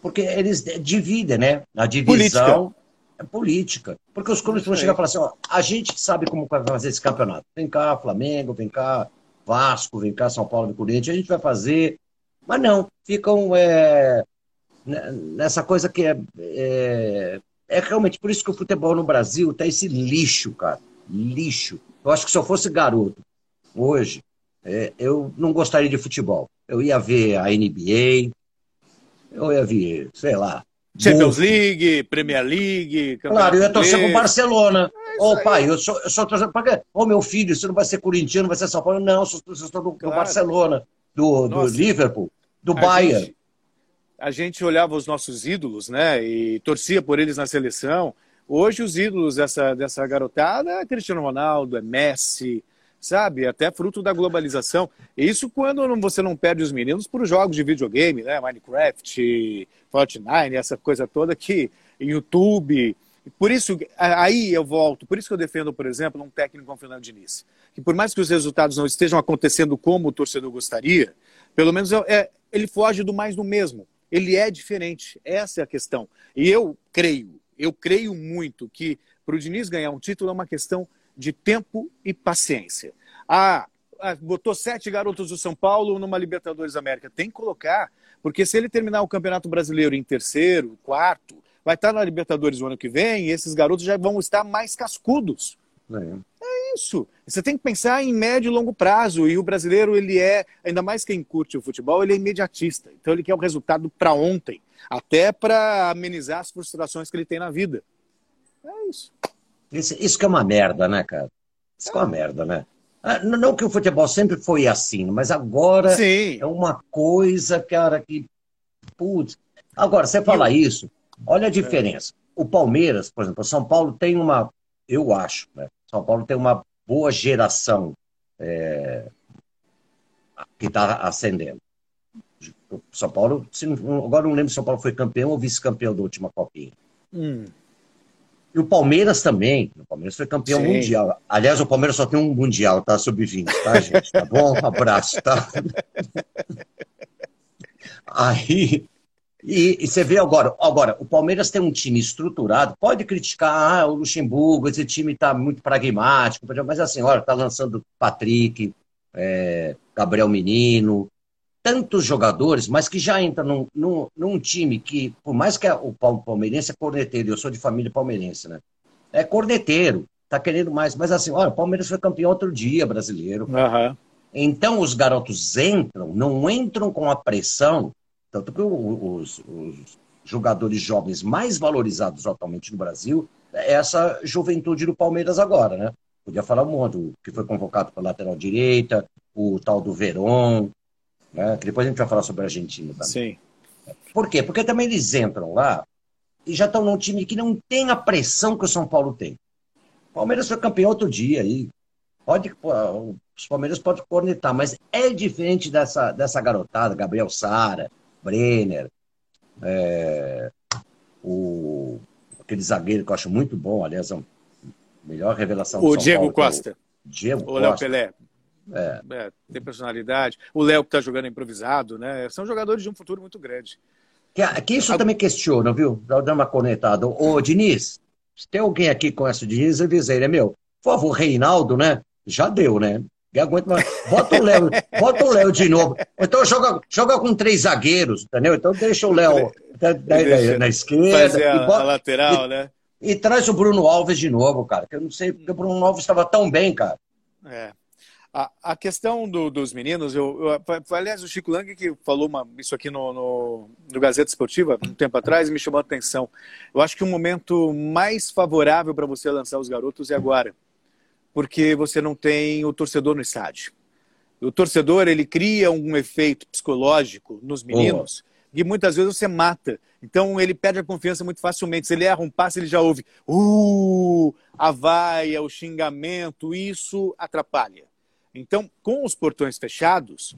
Porque eles dividem, né? A divisão política. é política. Porque os clubes vão chegar e falar assim: ó, a gente sabe como vai fazer esse campeonato. Vem cá, Flamengo, vem cá, Vasco, vem cá, São Paulo e Corinthians, a gente vai fazer. Mas não, ficam é, nessa coisa que é, é, é realmente por isso que o futebol no Brasil tá esse lixo, cara. Lixo. Eu acho que se eu fosse garoto hoje, eu não gostaria de futebol. Eu ia ver a NBA, eu ia ver, sei lá. Champions League, Premier League. Claro, eu ia torcer com o Barcelona. É Ô, oh, pai, eu sou, eu sou torcedor. Ô, oh, meu filho, você não vai ser corintiano, vai ser São Paulo. Não, eu sou torcedor do, claro. do Barcelona, do, do Liverpool, do a Bayern. Gente, a gente olhava os nossos ídolos, né? E torcia por eles na seleção. Hoje os ídolos dessa, dessa garotada é Cristiano Ronaldo, é Messi, sabe? Até fruto da globalização. Isso quando você não perde os meninos por jogos de videogame, né? Minecraft, Fortnite, essa coisa toda que YouTube. Por isso, aí eu volto, por isso que eu defendo, por exemplo, um técnico como Fernando Diniz. Que por mais que os resultados não estejam acontecendo como o torcedor gostaria, pelo menos é, é ele foge do mais do mesmo. Ele é diferente. Essa é a questão. E eu creio, eu creio muito que para o Diniz ganhar um título é uma questão de tempo e paciência. Ah, ah, botou sete garotos do São Paulo numa Libertadores América. Tem que colocar, porque se ele terminar o Campeonato Brasileiro em terceiro, quarto, vai estar na Libertadores o ano que vem e esses garotos já vão estar mais cascudos. É. é isso. Você tem que pensar em médio e longo prazo. E o brasileiro, ele é, ainda mais quem curte o futebol, ele é imediatista. Então ele quer o resultado para ontem, até para amenizar as frustrações que ele tem na vida. É isso. Isso, isso que é uma merda, né, cara? Isso que é uma merda, né? Ah, não que o futebol sempre foi assim, mas agora Sim. é uma coisa, cara, que. Putz. Agora, você fala isso, olha a diferença. O Palmeiras, por exemplo, São Paulo tem uma. Eu acho, né? São Paulo tem uma boa geração é, que está ascendendo. São Paulo, agora não lembro se São Paulo foi campeão ou vice-campeão da última Copinha. Hum. E o Palmeiras também. O Palmeiras foi campeão Sim. mundial. Aliás, o Palmeiras só tem um mundial, tá? Sub-20, tá, gente? Tá bom? Um abraço, tá? Aí. E, e, você vê agora, agora, o Palmeiras tem um time estruturado, pode criticar ah, o Luxemburgo, esse time está muito pragmático, mas assim, olha, está lançando Patrick, é, Gabriel Menino, tantos jogadores, mas que já entra num, num, num time que, por mais que o palmeirense é corneteiro, eu sou de família palmeirense, né? É corneteiro, tá querendo mais. Mas assim, olha, o Palmeiras foi campeão outro dia brasileiro. Uhum. Então os garotos entram, não entram com a pressão, tanto que os, os jogadores jovens mais valorizados atualmente no Brasil é essa juventude do Palmeiras agora, né? Podia falar um monte, que foi convocado para lateral direita, o tal do Veron, né? Que depois a gente vai falar sobre a Argentina também. Sim. Por quê? Porque também eles entram lá e já estão num time que não tem a pressão que o São Paulo tem. O Palmeiras foi campeão outro dia aí. Pode, os Palmeiras podem cornetar, mas é diferente dessa, dessa garotada, Gabriel Sara, Brenner, é, o, aquele zagueiro que eu acho muito bom, aliás, é a melhor revelação do O São Diego Paulo, Costa. O Diego o Léo Pelé. É. É, tem personalidade. O Léo que está jogando improvisado, né? São jogadores de um futuro muito grande. Que, que isso também questiona, viu? Dá uma conectada. Ô, Diniz, se tem alguém aqui com essa Diniz, avisa ele, é meu. Por favor, Reinaldo, né? Já deu, né? aguenta mais. Bota o Léo, bota o Léo de novo. Então joga, joga com três zagueiros, entendeu? Então deixa o Léo na, na, na esquerda. A, bota, a lateral, e, né? E traz o Bruno Alves de novo, cara. Que eu não sei porque o Bruno Alves estava tão bem, cara. É. A, a questão do, dos meninos, eu, eu, aliás, o Chico Lang que falou uma, isso aqui no, no, no, Gazeta Esportiva um tempo atrás me chamou a atenção. Eu acho que o momento mais favorável para você lançar os garotos é agora, porque você não tem o torcedor no estádio. O torcedor ele cria um efeito psicológico nos meninos oh. que muitas vezes você mata. Então ele perde a confiança muito facilmente. Se ele erra um passe, ele já ouve uh, a vaia, o xingamento, isso atrapalha. Então, com os portões fechados,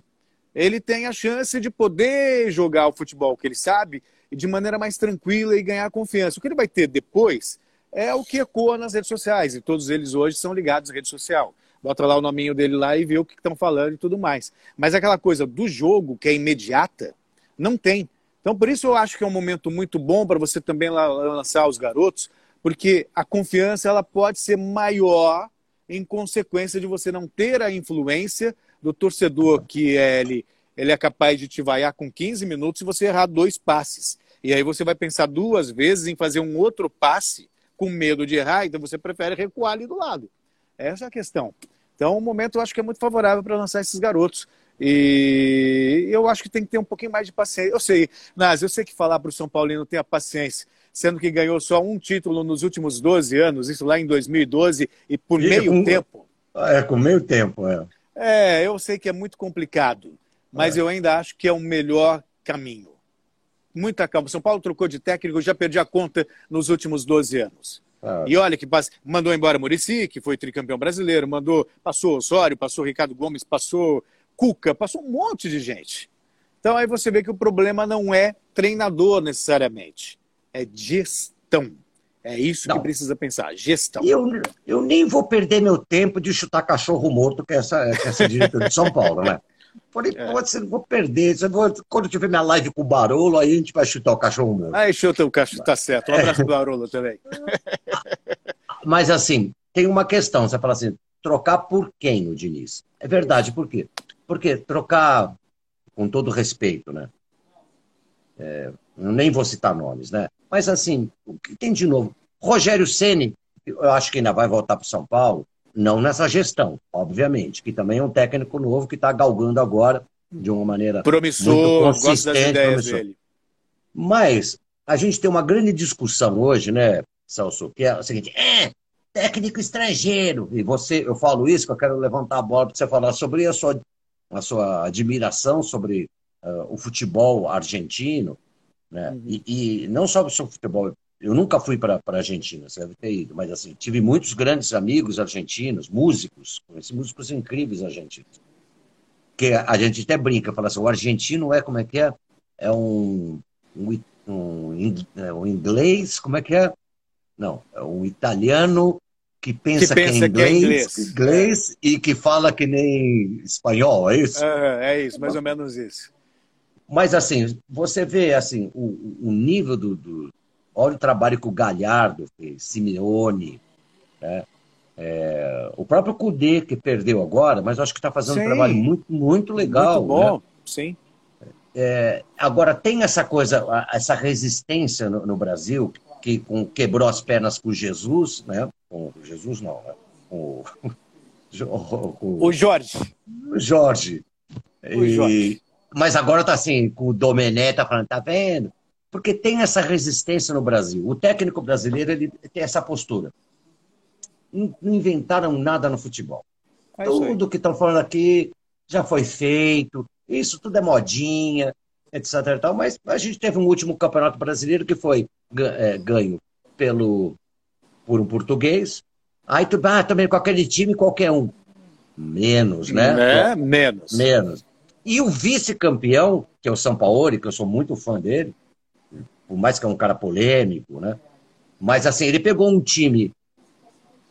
ele tem a chance de poder jogar o futebol que ele sabe de maneira mais tranquila e ganhar confiança. O que ele vai ter depois é o que ecoa nas redes sociais, e todos eles hoje são ligados à rede social. Bota lá o nominho dele lá e vê o que estão falando e tudo mais. Mas aquela coisa do jogo, que é imediata, não tem. Então, por isso eu acho que é um momento muito bom para você também lançar os garotos, porque a confiança ela pode ser maior em consequência de você não ter a influência do torcedor que é, ele, ele é capaz de te vaiar com 15 minutos se você errar dois passes. E aí você vai pensar duas vezes em fazer um outro passe com medo de errar, então você prefere recuar ali do lado. Essa é a questão. Então, o momento eu acho que é muito favorável para lançar esses garotos. E eu acho que tem que ter um pouquinho mais de paciência. Eu sei, Nas, eu sei que falar para o São Paulino ter a paciência sendo que ganhou só um título nos últimos 12 anos, isso lá em 2012, e por e meio tempo. É, com meio tempo, é. É, eu sei que é muito complicado, mas é. eu ainda acho que é o melhor caminho. muita calma. São Paulo trocou de técnico, já perdi a conta nos últimos 12 anos. Ah. E olha que mandou embora Murici, que foi tricampeão brasileiro, mandou, passou Osório, passou Ricardo Gomes, passou Cuca, passou um monte de gente. Então aí você vê que o problema não é treinador necessariamente, é gestão. É isso não. que precisa pensar, gestão. Eu, eu nem vou perder meu tempo de chutar cachorro morto, que é essa, que é essa diretora de São Paulo, né? Falei, é. pode ser, não vou perder. Vou, quando tiver minha live com o Barolo, aí a gente vai chutar o cachorro morto. Aí chuta o cachorro, tá certo. Um abraço pro Barolo também. Mas assim, tem uma questão. Você fala assim, trocar por quem o Diniz? É verdade, por quê? Porque trocar, com todo respeito, né? É, nem vou citar nomes, né? Mas assim, o que tem de novo? Rogério Ceni, eu acho que ainda vai voltar para São Paulo, não nessa gestão, obviamente, que também é um técnico novo que está galgando agora de uma maneira promissor, muito consistente, promissor. Dele. Mas a gente tem uma grande discussão hoje, né, Celso, que é o seguinte: é técnico estrangeiro. E você, eu falo isso, que eu quero levantar a bola para você falar sobre a sua, a sua admiração sobre uh, o futebol argentino, né? Uhum. E, e, não só sobre o futebol. Eu nunca fui para a Argentina, você deve ter ido, mas assim, tive muitos grandes amigos argentinos, músicos, conheci músicos incríveis argentinos. Que a gente até brinca, fala assim, o argentino é, como é que é? É um, um, um, é um inglês, como é que é? Não, é um italiano que pensa que, pensa que é inglês, que é inglês, inglês é. e que fala que nem espanhol, é isso? É, é isso, mais ou menos isso. Mas assim, você vê assim o, o nível do, do, Olha o trabalho que o Galhardo fez, Simeone, né? É, o próprio Cudê, que perdeu agora, mas acho que está fazendo sim. um trabalho muito, muito legal. Muito bom, né? sim. É, agora, tem essa coisa, essa resistência no, no Brasil, que com, quebrou as pernas com Jesus, né? Com Jesus não, né? Com, com, o Jorge. O Jorge. O e, Jorge. Mas agora tá assim, com o Domené tá falando, tá vendo? Porque tem essa resistência no Brasil. O técnico brasileiro ele tem essa postura. Não, inventaram nada no futebol. É tudo que estão falando aqui já foi feito. Isso tudo é modinha, etc. Tal, mas a gente teve um último campeonato brasileiro que foi é, ganho pelo, por um português. Aí tu ah, também com aquele time qualquer um. Menos, né? É, menos. Menos. E o vice-campeão, que é o São Paulo, que eu sou muito fã dele, por mais que é um cara polêmico, né? Mas assim, ele pegou um time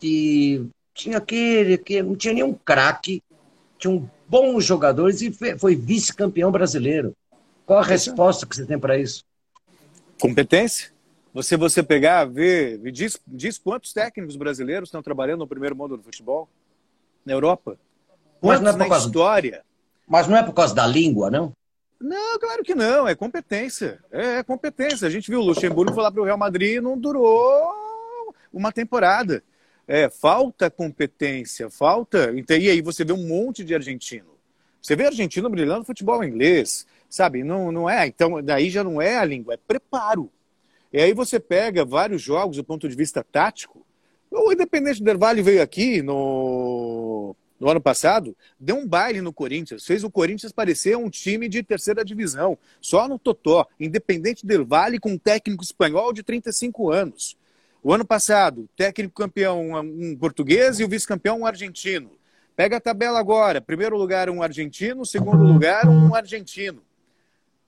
que tinha aquele, que não tinha nenhum craque, tinha bons jogadores e foi vice-campeão brasileiro. Qual a resposta que você tem para isso? Competência. Você você pegar, ver, diz, diz quantos técnicos brasileiros estão trabalhando no primeiro mundo do futebol na Europa? Quantos mas não é na causa, história? Mas não é por causa da língua, não? Não, claro que não, é competência. É, é competência. A gente viu o Luxemburgo falar para o Real Madrid e não durou uma temporada. É, falta competência, falta. E aí você vê um monte de argentino. Você vê argentino brilhando no futebol inglês, sabe? Não, não é. Então, daí já não é a língua, é preparo. E aí você pega vários jogos do ponto de vista tático. O Independente Del veio aqui no no ano passado, deu um baile no Corinthians, fez o Corinthians parecer um time de terceira divisão, só no Totó, independente del Vale, com um técnico espanhol de 35 anos. O ano passado, técnico campeão um português e o vice-campeão um argentino. Pega a tabela agora, primeiro lugar um argentino, segundo lugar um argentino.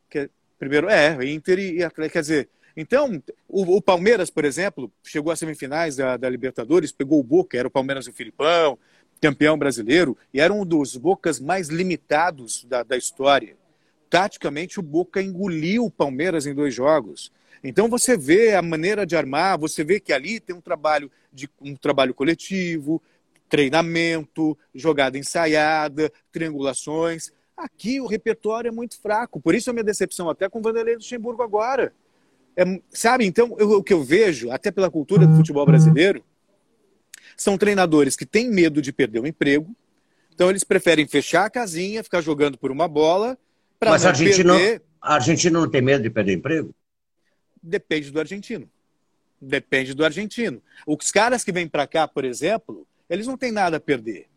Que, primeiro, é, Inter e Atlético, quer dizer, então, o, o, Palmeiras, por exemplo, chegou às semifinais da, da Libertadores, pegou o Boca, era o Palmeiras e o Filipão, campeão brasileiro, e era um dos Bocas mais limitados da, da história. Taticamente, o Boca engoliu o Palmeiras em dois jogos. Então você vê a maneira de armar, você vê que ali tem um trabalho de um trabalho coletivo, treinamento, jogada ensaiada, triangulações. Aqui o repertório é muito fraco. Por isso a minha decepção até com o Vanderlei Luxemburgo agora. É, sabe, então eu, o que eu vejo, até pela cultura do futebol brasileiro, são treinadores que têm medo de perder o emprego, então eles preferem fechar a casinha, ficar jogando por uma bola para não a perder. A Argentina não tem medo de perder emprego? Depende do argentino. Depende do argentino. Os caras que vêm para cá, por exemplo, eles não têm nada a perder.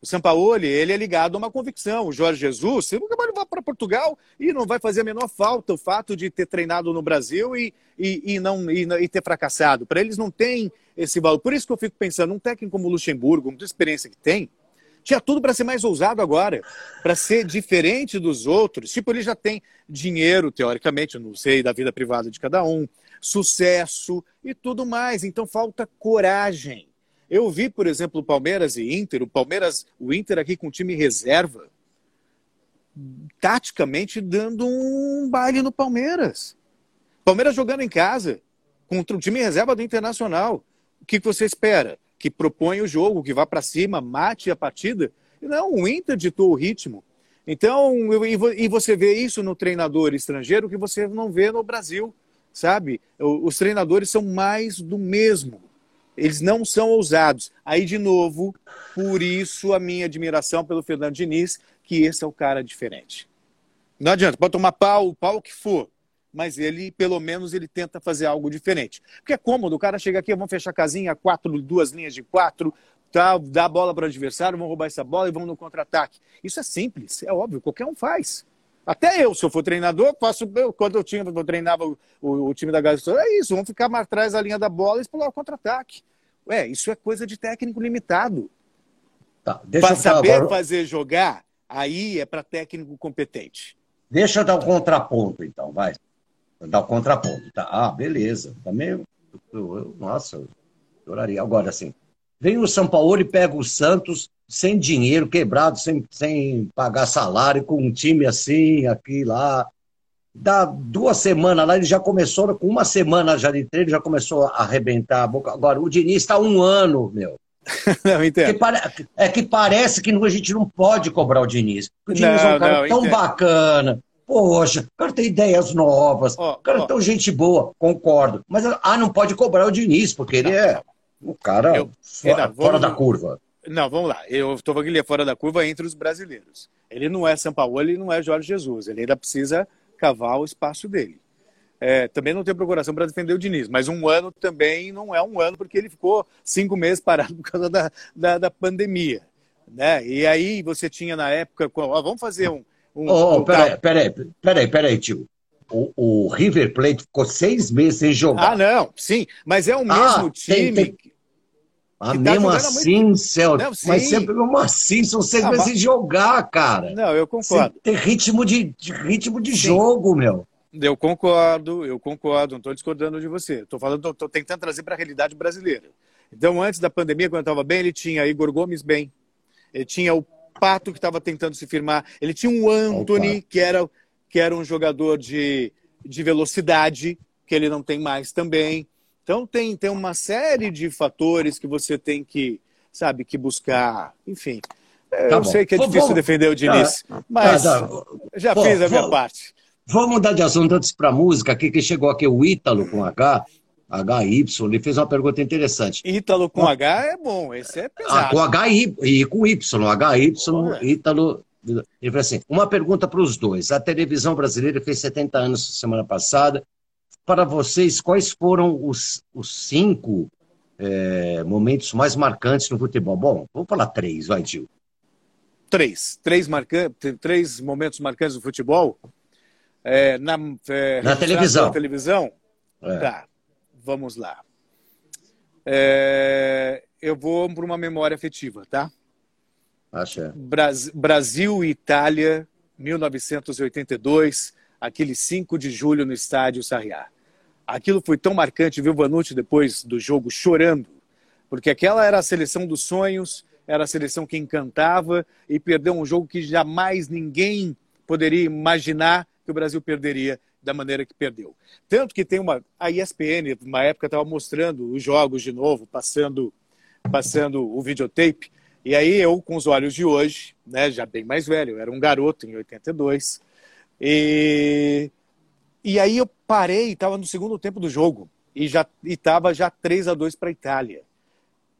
O Sampaoli, ele é ligado a uma convicção. O Jorge Jesus, nunca vai levar para Portugal e não vai fazer a menor falta o fato de ter treinado no Brasil e, e, e não, e, e, ter fracassado. Para eles não tem esse valor. Por isso que eu fico pensando, um técnico como o Luxemburgo, com toda a experiência que tem, tinha tudo para ser mais ousado agora, para ser diferente dos outros. Tipo, ele já tem dinheiro, teoricamente, não sei da vida privada de cada um, sucesso e tudo mais. Então falta coragem. Eu vi, por exemplo, o Palmeiras e Inter, o Palmeiras, o Inter aqui com time reserva, taticamente dando um baile no Palmeiras. Palmeiras jogando em casa, contra o time reserva do Internacional. O que você espera? Que propõe o jogo, que vá para cima, mate a partida. Não, o Inter ditou o ritmo. Então, e você vê isso no treinador estrangeiro que você não vê no Brasil, sabe? Os treinadores são mais do mesmo. Eles não são ousados. Aí, de novo, por isso a minha admiração pelo Fernando Diniz, que esse é o cara diferente. Não adianta, pode tomar pau, o pau que for, mas ele, pelo menos, ele tenta fazer algo diferente. Porque é cômodo, o cara chega aqui, vamos fechar a casinha, quatro, duas linhas de quatro, tá, dá a bola para o adversário, vão roubar essa bola e vão no contra-ataque. Isso é simples, é óbvio, qualquer um faz. Até eu, se eu for treinador, faço. Eu, quando eu, tinha, eu treinava o, o, o time da Galera, é isso, vamos ficar mais atrás da linha da bola e explorar o contra-ataque. Ué, isso é coisa de técnico limitado. Tá, para saber agora... fazer jogar, aí é para técnico competente. Deixa eu dar o um contraponto, então, vai. Dar o um contraponto. Tá? Ah, beleza. Também, eu, nossa, eu adoraria. Agora, assim, vem o São Paulo e pega o Santos sem dinheiro, quebrado, sem, sem pagar salário, com um time assim, aqui, lá. Dá duas semanas lá, ele já começou, com uma semana já de treino, já começou a arrebentar a boca. Agora, o Diniz está um ano, meu. não, entendo. Que pare... É que parece que a gente não pode cobrar o Diniz. O Diniz não, é um cara não, tão entendo. bacana. Poxa, o cara tem ideias novas. Oh, o cara oh. é tão gente boa, concordo. Mas, ah, não pode cobrar o Diniz, porque ele é o cara eu, fora, fora da curva. Não, vamos lá. Eu estou falando que ele é fora da curva entre os brasileiros. Ele não é São Paulo, ele não é Jorge Jesus. Ele ainda precisa cavar o espaço dele. É, também não tem procuração para defender o Diniz, mas um ano também não é um ano, porque ele ficou cinco meses parado por causa da, da, da pandemia. Né? E aí você tinha na época. Ó, vamos fazer um. um, oh, um peraí, peraí, peraí, peraí, tio. O, o, River Plate ficou seis meses sem jogar. Ah, não, sim, mas é o mesmo ah, time. Tem, tem... Ah, tá mesmo assim, muito... Celso. Não, mas sempre mesmo assim, são seis ah, mas... jogar, cara. Não, eu concordo. Tem ritmo de, de ritmo de jogo, meu. Eu concordo, eu concordo, não estou discordando de você. Estou falando, estou tentando trazer para a realidade brasileira. Então, antes da pandemia, quando eu estava bem, ele tinha Igor Gomes bem, ele tinha o Pato que estava tentando se firmar, ele tinha o Anthony, que era, que era um jogador de, de velocidade, que ele não tem mais também. Então tem, tem uma série de fatores que você tem que, sabe, que buscar, enfim. Tá eu bom. sei que é difícil vamos, defender o Diniz, tá, mas tá, tá. já Pô, fiz a minha parte. Vamos mudar de assunto antes para música, aqui que chegou aqui o Ítalo com H, HY, ele fez uma pergunta interessante. Ítalo com H é bom, esse é pesado. Ah, com H e com Y, HY, Ítalo. Ele falou assim: uma pergunta para os dois. A televisão brasileira fez 70 anos semana passada para vocês, quais foram os, os cinco é, momentos mais marcantes no futebol? Bom, vamos falar três, vai, tio. Três. Três, marcan... três momentos marcantes do futebol? É, na, é, na televisão. Na televisão? É. Tá, vamos lá. É, eu vou para uma memória afetiva, tá? Acha. Brasil e Itália, 1982, aquele 5 de julho no estádio Sarriá. Aquilo foi tão marcante, viu, Vanucci, depois do jogo, chorando, porque aquela era a seleção dos sonhos, era a seleção que encantava e perdeu um jogo que jamais ninguém poderia imaginar que o Brasil perderia da maneira que perdeu. Tanto que tem uma. A ESPN, uma época, estava mostrando os jogos de novo, passando, passando o videotape. E aí eu, com os olhos de hoje, né, já bem mais velho, eu era um garoto em 82, e e aí eu parei, estava no segundo tempo do jogo e já estava já 3 a 2 para a Itália.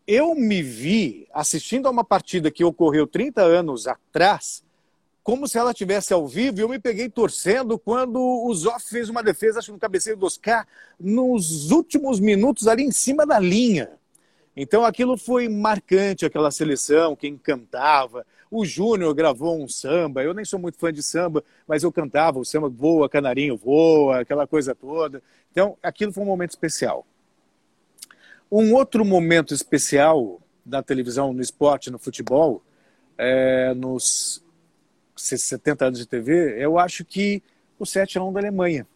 Eu me vi assistindo a uma partida que ocorreu 30 anos atrás, como se ela tivesse ao vivo, e eu me peguei torcendo quando o Zoff fez uma defesa, acho que no cabeceiro do Oscar, nos últimos minutos ali em cima da linha. Então aquilo foi marcante, aquela seleção, quem cantava. O Júnior gravou um samba, eu nem sou muito fã de samba, mas eu cantava o samba Voa, Canarinho Voa, aquela coisa toda. Então aquilo foi um momento especial. Um outro momento especial na televisão, no esporte, no futebol, é, nos 70 anos de TV, eu acho que o 7 a 1 da Alemanha.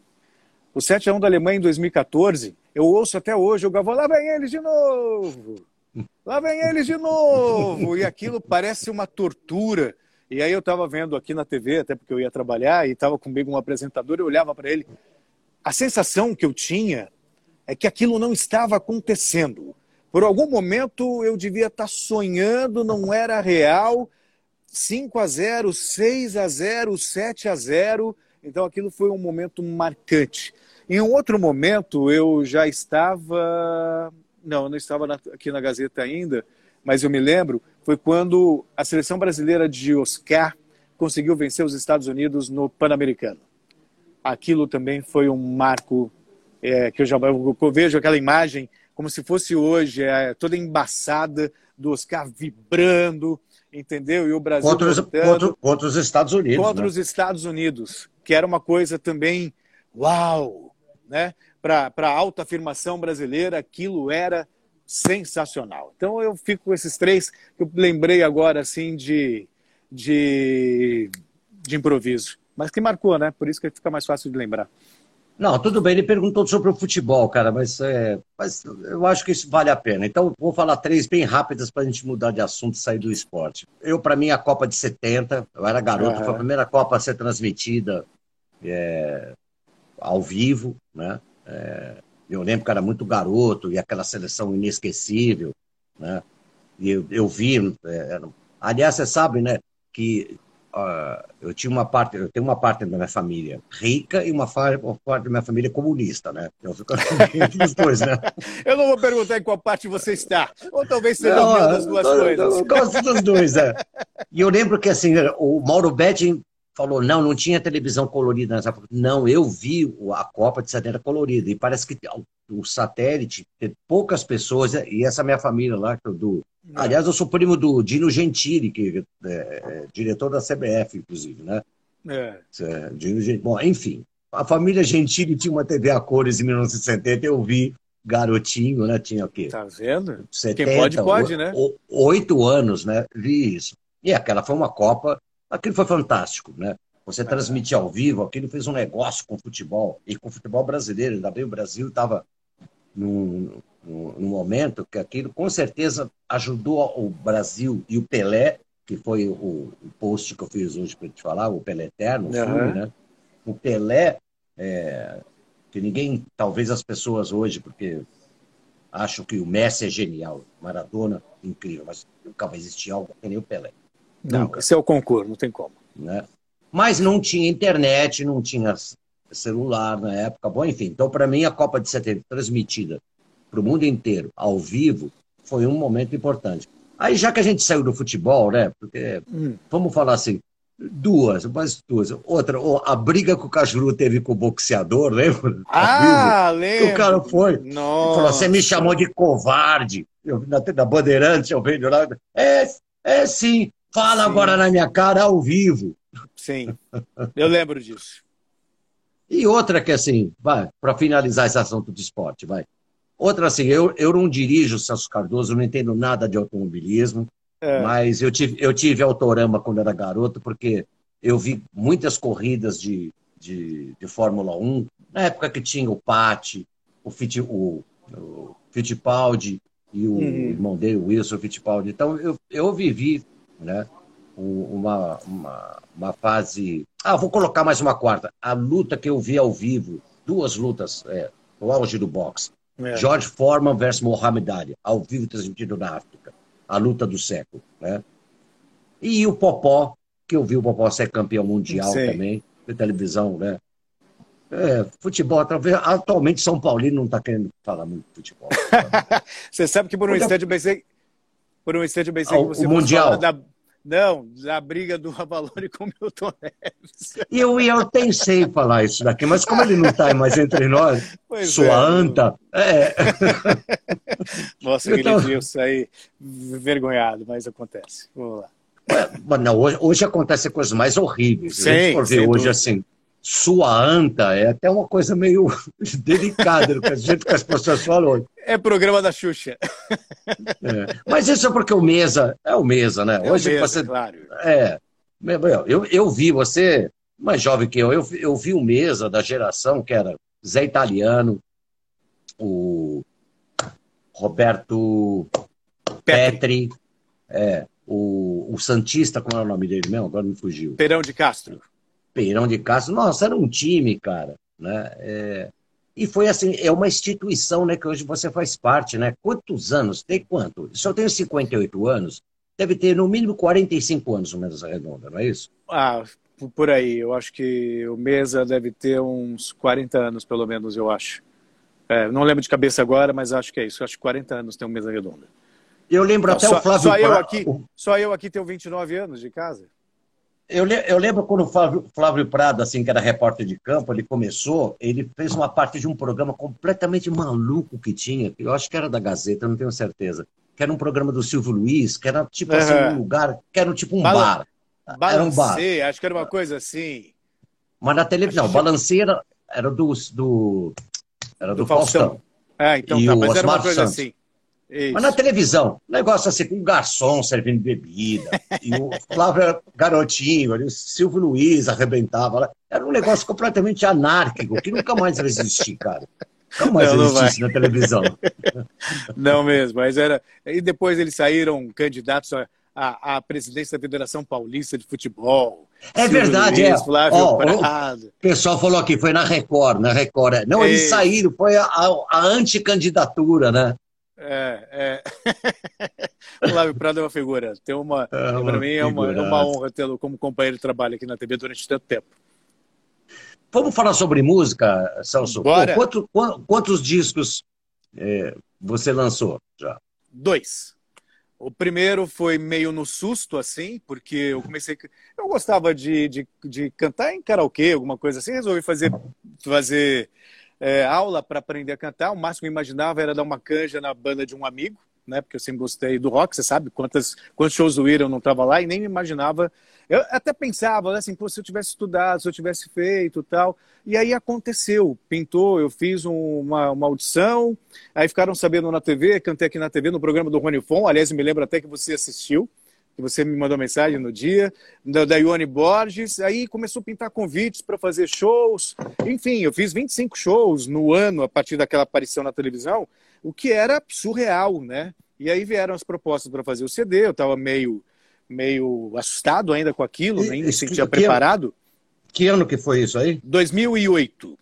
O 7 a 1 da Alemanha em 2014, eu ouço até hoje, eu gravou, lá vem eles de novo! Lá vem eles de novo! E aquilo parece uma tortura. E aí eu estava vendo aqui na TV, até porque eu ia trabalhar, e estava comigo um apresentador, eu olhava para ele. A sensação que eu tinha é que aquilo não estava acontecendo. Por algum momento eu devia estar tá sonhando, não era real. 5 a 0, 6 a 0, 7 a 0. Então aquilo foi um momento marcante. Em um outro momento eu já estava, não, eu não estava na... aqui na Gazeta ainda, mas eu me lembro, foi quando a seleção brasileira de Oscar conseguiu vencer os Estados Unidos no Pan-Americano. Aquilo também foi um marco é, que eu já eu vejo aquela imagem como se fosse hoje, é, toda embaçada do Oscar vibrando, entendeu? E o Brasil contra os, contra, contra os Estados Unidos. Contra né? os Estados Unidos, que era uma coisa também, uau, né? Para a alta afirmação brasileira, aquilo era sensacional. Então eu fico com esses três que eu lembrei agora assim de, de, de improviso. Mas que marcou, né? Por isso que fica mais fácil de lembrar. Não, tudo bem, ele perguntou sobre o futebol, cara, mas, é, mas eu acho que isso vale a pena. Então, vou falar três bem rápidas para a gente mudar de assunto e sair do esporte. Eu, para mim, a Copa de 70, eu era garoto, uhum. foi a primeira Copa a ser transmitida é, ao vivo, né? É, eu lembro que era muito garoto e aquela seleção inesquecível, né? E eu, eu vi, é, aliás, você sabe, né, que uh, eu tinha uma parte, eu tenho uma parte da minha família rica e uma, uma parte da minha família comunista, né? Eu fico entre os dois, né? eu não vou perguntar em qual parte você está, ou talvez seja não, das duas não, coisas. Eu gosto dos dois, é. E eu lembro que assim, o Mauro Betting falou, não, não tinha televisão colorida nessa Não, eu vi a Copa de 70 colorida. E parece que o satélite, poucas pessoas, e essa minha família lá, do, Aliás, eu sou primo do Dino Gentili, que é, é diretor da CBF, inclusive, né? É. é Dino Gentili. Bom, enfim, a família Gentili tinha uma TV a cores em 1970, eu vi garotinho, né? Tinha o quê? Tá vendo? 70, Quem pode, pode, né? Oito anos, né? Vi isso. E aquela foi uma Copa, aquilo foi fantástico, né? Você transmitir ao vivo, aquilo fez um negócio com o futebol, e com o futebol brasileiro, ainda bem o Brasil estava num, no, no, momento que aquilo com certeza ajudou o Brasil e o Pelé, que foi o, o post que eu fiz hoje para te falar, o Pelé Eterno, o filme, né? O Pelé, é, que ninguém, talvez as pessoas hoje, porque acham que o Messi é genial, Maradona, incrível, mas nunca vai existir algo que nem o Pelé. Não, nunca. esse é o concurso, não tem como. Né? Mas não tinha internet, não tinha celular na época. Bom, enfim, então para mim a Copa de 70 transmitida para o mundo inteiro, ao vivo, foi um momento importante. Aí, já que a gente saiu do futebol, né? Porque, hum. vamos falar assim, duas, mais duas. Outra, a briga que o Cajuru teve com o boxeador, lembra? Ah, lembro. O cara foi. Nossa. Falou, você me chamou de covarde. Eu, na, na Bandeirante, eu venho lá. É, é sim. Fala sim. agora na minha cara ao vivo. Sim, eu lembro disso. E outra que, assim, vai, para finalizar esse assunto do esporte, vai. Outra, assim, eu, eu não dirijo o Celso Cardoso, eu não entendo nada de automobilismo, é. mas eu tive, eu tive autorama quando era garoto, porque eu vi muitas corridas de, de, de Fórmula 1, na época que tinha o Patti, o, Fit, o, o Fittipaldi e o uhum. irmão dele, o Wilson Fittipaldi. Então, eu, eu vivi né, uma, uma, uma fase... Ah, vou colocar mais uma quarta. A luta que eu vi ao vivo, duas lutas, é, o auge do boxe. É. George Foreman versus Mohamed Ali, ao vivo transmitido na África. A luta do século. Né? E o Popó, que eu vi o Popó ser campeão mundial também, de televisão, né? É, futebol, talvez, atualmente São Paulino não está querendo falar muito de futebol. você sabe que por um instante eu pensei, por um instante eu pensei ah, que você o mundial. Da, Não, a briga do Avalone com o Milton Neves. E eu, eu pensei em falar isso daqui, mas como ele não está mais entre nós, pois sua é, anta. É. Nossa, então... aquele dia eu saí vergonhado, mas acontece. Vamos lá. É, não, hoje, hoje acontecem coisas mais horríveis. Sim, for ver hoje dúvida. assim, sua anta é até uma coisa meio delicada, do jeito que as pessoas falam. É programa da Xuxa. É. Mas isso é porque o Mesa é o Mesa, né? É Hoje mesa, você. Claro. É. Eu, eu vi você, mais jovem que eu, eu, eu vi o Mesa da geração que era Zé Italiano, o Roberto Petri, Petri é, o, o Santista, como é o nome dele mesmo? Agora me fugiu. Perão de Castro. Perão de Castro. Nossa, era um time, cara. Né? É, e foi assim, é uma instituição né, que hoje você faz parte, né? Quantos anos? Tem quanto? Eu tenho 58 anos, deve ter no mínimo 45 anos o Mesa Redonda, não é isso? Ah, por aí. Eu acho que o Mesa deve ter uns 40 anos, pelo menos, eu acho. É, não lembro de cabeça agora, mas acho que é isso. Eu acho que 40 anos tem o Mesa Redonda. Eu lembro até só, o Flávio só eu aqui Só eu aqui tenho 29 anos de casa. Eu, eu lembro quando o Flávio, Flávio Prado, assim, que era repórter de campo, ele começou, ele fez uma parte de um programa completamente maluco que tinha, que eu acho que era da Gazeta, não tenho certeza, que era um programa do Silvio Luiz, que era tipo uhum. assim, um lugar, que era tipo um Bala bar. Era um bar. acho que era uma coisa assim. Mas na televisão, acho... Balanceira era do, do, era do, do Faustão. Faustão. É, então e tá, mas era uma coisa Santos. assim. Isso. Mas na televisão, negócio assim, com um garçom servindo bebida, e o Flávio garotinho, ali, o Silvio Luiz arrebentava. Era um negócio completamente anárquico, que nunca mais vai existir, cara. Nunca mais não, existisse na televisão. Não mesmo, mas era. E depois eles saíram candidatos à, presidência da Federação Paulista de Futebol. É Silvio verdade, Luiz, é. Flávio oh, Prado. O pessoal falou aqui, foi na Record, na Record. É. Não, eles saíram, foi a, a, a anticandidatura, né? É, é. o Flávio Prado é uma figura. Tem uma, é uma para mim é uma, é uma honra tê-lo como companheiro de trabalho aqui na TV durante tanto tempo. Vamos falar sobre música, Celso? Pô, quanto, quantos discos é, você lançou já? Dois. O primeiro foi meio no susto, assim, porque eu comecei. Eu gostava de, de, de cantar em karaokê, alguma coisa assim, resolvi fazer, fazer é, aula para aprender a cantar. O máximo que eu imaginava era dar uma canja na banda de um amigo, né? Porque eu sempre gostei do rock, você sabe quantas, quantos shows do Ira eu não estava lá e nem me imaginava. Eu até pensava, né, assim, se eu tivesse estudado, se eu tivesse feito tal. E aí aconteceu, pintou, eu fiz um, uma, uma audição, aí ficaram sabendo na TV, cantei aqui na TV no programa do Rony Fon, aliás, me lembro até que você assistiu que você me mandou mensagem no dia, da, da Ione Borges, aí começou a pintar convites para fazer shows. Enfim, eu fiz 25 shows no ano a partir daquela aparição na televisão, o que era surreal, né? E aí vieram as propostas para fazer o CD, eu estava meio, meio assustado ainda com aquilo, nem me sentia que, preparado. Que ano que foi isso aí? 2008.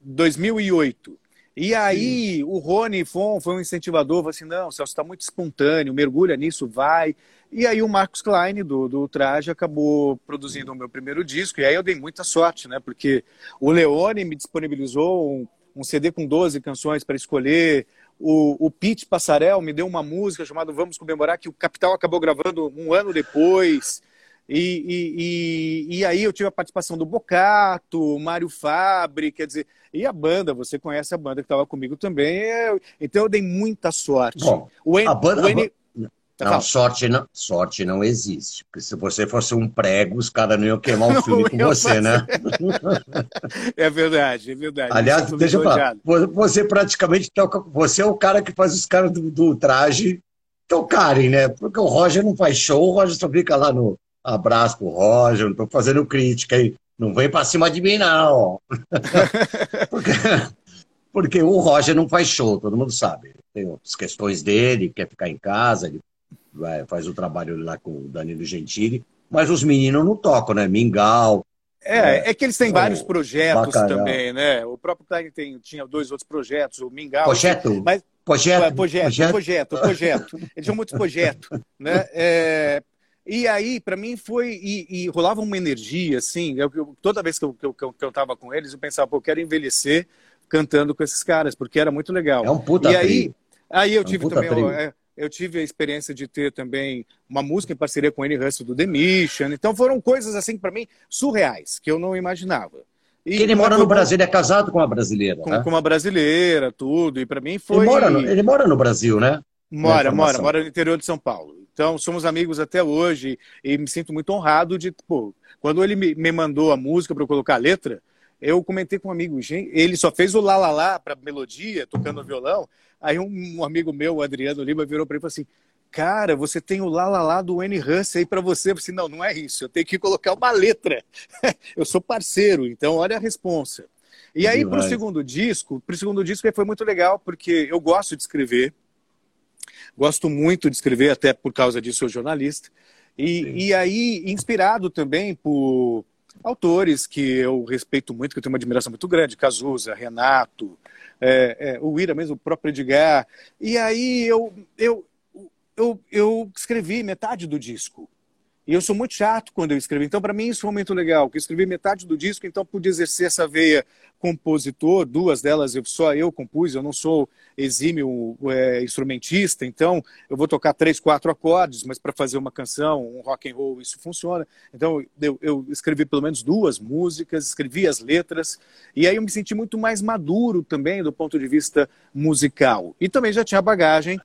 2008. E aí Sim. o Rony Fon foi um incentivador, falou assim, não, Celso, está muito espontâneo, mergulha nisso, vai. E aí o Marcos Klein, do, do Traje, acabou produzindo o meu primeiro disco, e aí eu dei muita sorte, né? Porque o Leone me disponibilizou um, um CD com 12 canções para escolher, o, o Pete Passarel me deu uma música chamada Vamos Comemorar, que o Capital acabou gravando um ano depois. E, e, e, e, aí eu tive a participação do Bocato, Mário Fabre, quer dizer, e a banda, você conhece a banda que estava comigo também, é, então eu dei muita sorte. Bom, o N, a banda, o N, não, sorte não, sorte não existe. Porque se você fosse um prego, os caras não iam queimar um filme com você, né? É verdade, é verdade. Aliás, deixa eu falar. Você praticamente toca. Você é o cara que faz os caras do, do traje tocarem, né? Porque o Roger não faz show, o Roger só fica lá no, Abraço pro Roger, não tô fazendo crítica aí. Não vem para cima de mim, não. porque, porque o Roger não faz show, todo mundo sabe. Tem as questões dele, quer ficar em casa, ele vai, faz o trabalho lá com o Danilo Gentili, mas os meninos não tocam, né? Mingau. É, é, é que eles têm vários projetos também, né? O próprio Klein tem, tinha dois outros projetos, o Mingau. Projeto? Mas, projeto, projeto, projeto, projeto, projeto. Eles tinham muitos projetos, né? É, e aí, para mim, foi. E, e, rolava uma energia, assim. Eu, eu, toda vez que eu, que, eu, que eu tava com eles, eu pensava, pô, eu quero envelhecer cantando com esses caras, porque era muito legal. É um puta E aí, aí eu é um tive também. Eu tive a experiência de ter também uma música em parceria com N. Russell do The Mission. Então foram coisas assim para mim surreais que eu não imaginava. E ele mora no Brasil, ele é casado com uma brasileira. Com, né? com uma brasileira, tudo. E para mim foi. Ele mora, no, ele mora no Brasil, né? Mora, mora, mora no interior de São Paulo. Então somos amigos até hoje e me sinto muito honrado de. Pô, quando ele me, me mandou a música para eu colocar a letra, eu comentei com um amigo, gente, ele só fez o lá lá lá para melodia, tocando violão. Aí um, um, amigo meu, o Adriano Lima, virou para ele e falou assim: Cara, você tem o lá lá lá do N. Huss aí para você. Eu falei assim, não, não é isso. Eu tenho que colocar uma letra. eu sou parceiro, então olha a responsa. E aí, para o segundo disco, para o segundo disco foi muito legal, porque eu gosto de escrever. Gosto muito de escrever, até por causa disso sou jornalista. E, e aí, inspirado também por autores que eu respeito muito, que eu tenho uma admiração muito grande, Cazuza, Renato, é, é, o Ira mesmo, o próprio Edgar. E aí eu, eu, eu, eu escrevi metade do disco. E eu sou muito chato quando eu escrevo. Então, para mim, isso foi muito legal, que eu escrevi metade do disco, então pude exercer essa veia compositor. Duas delas eu, só eu compus, eu não sou exímio é, instrumentista, então eu vou tocar três, quatro acordes, mas para fazer uma canção, um rock and roll, isso funciona. Então, eu, eu escrevi pelo menos duas músicas, escrevi as letras, e aí eu me senti muito mais maduro também do ponto de vista musical. E também já tinha bagagem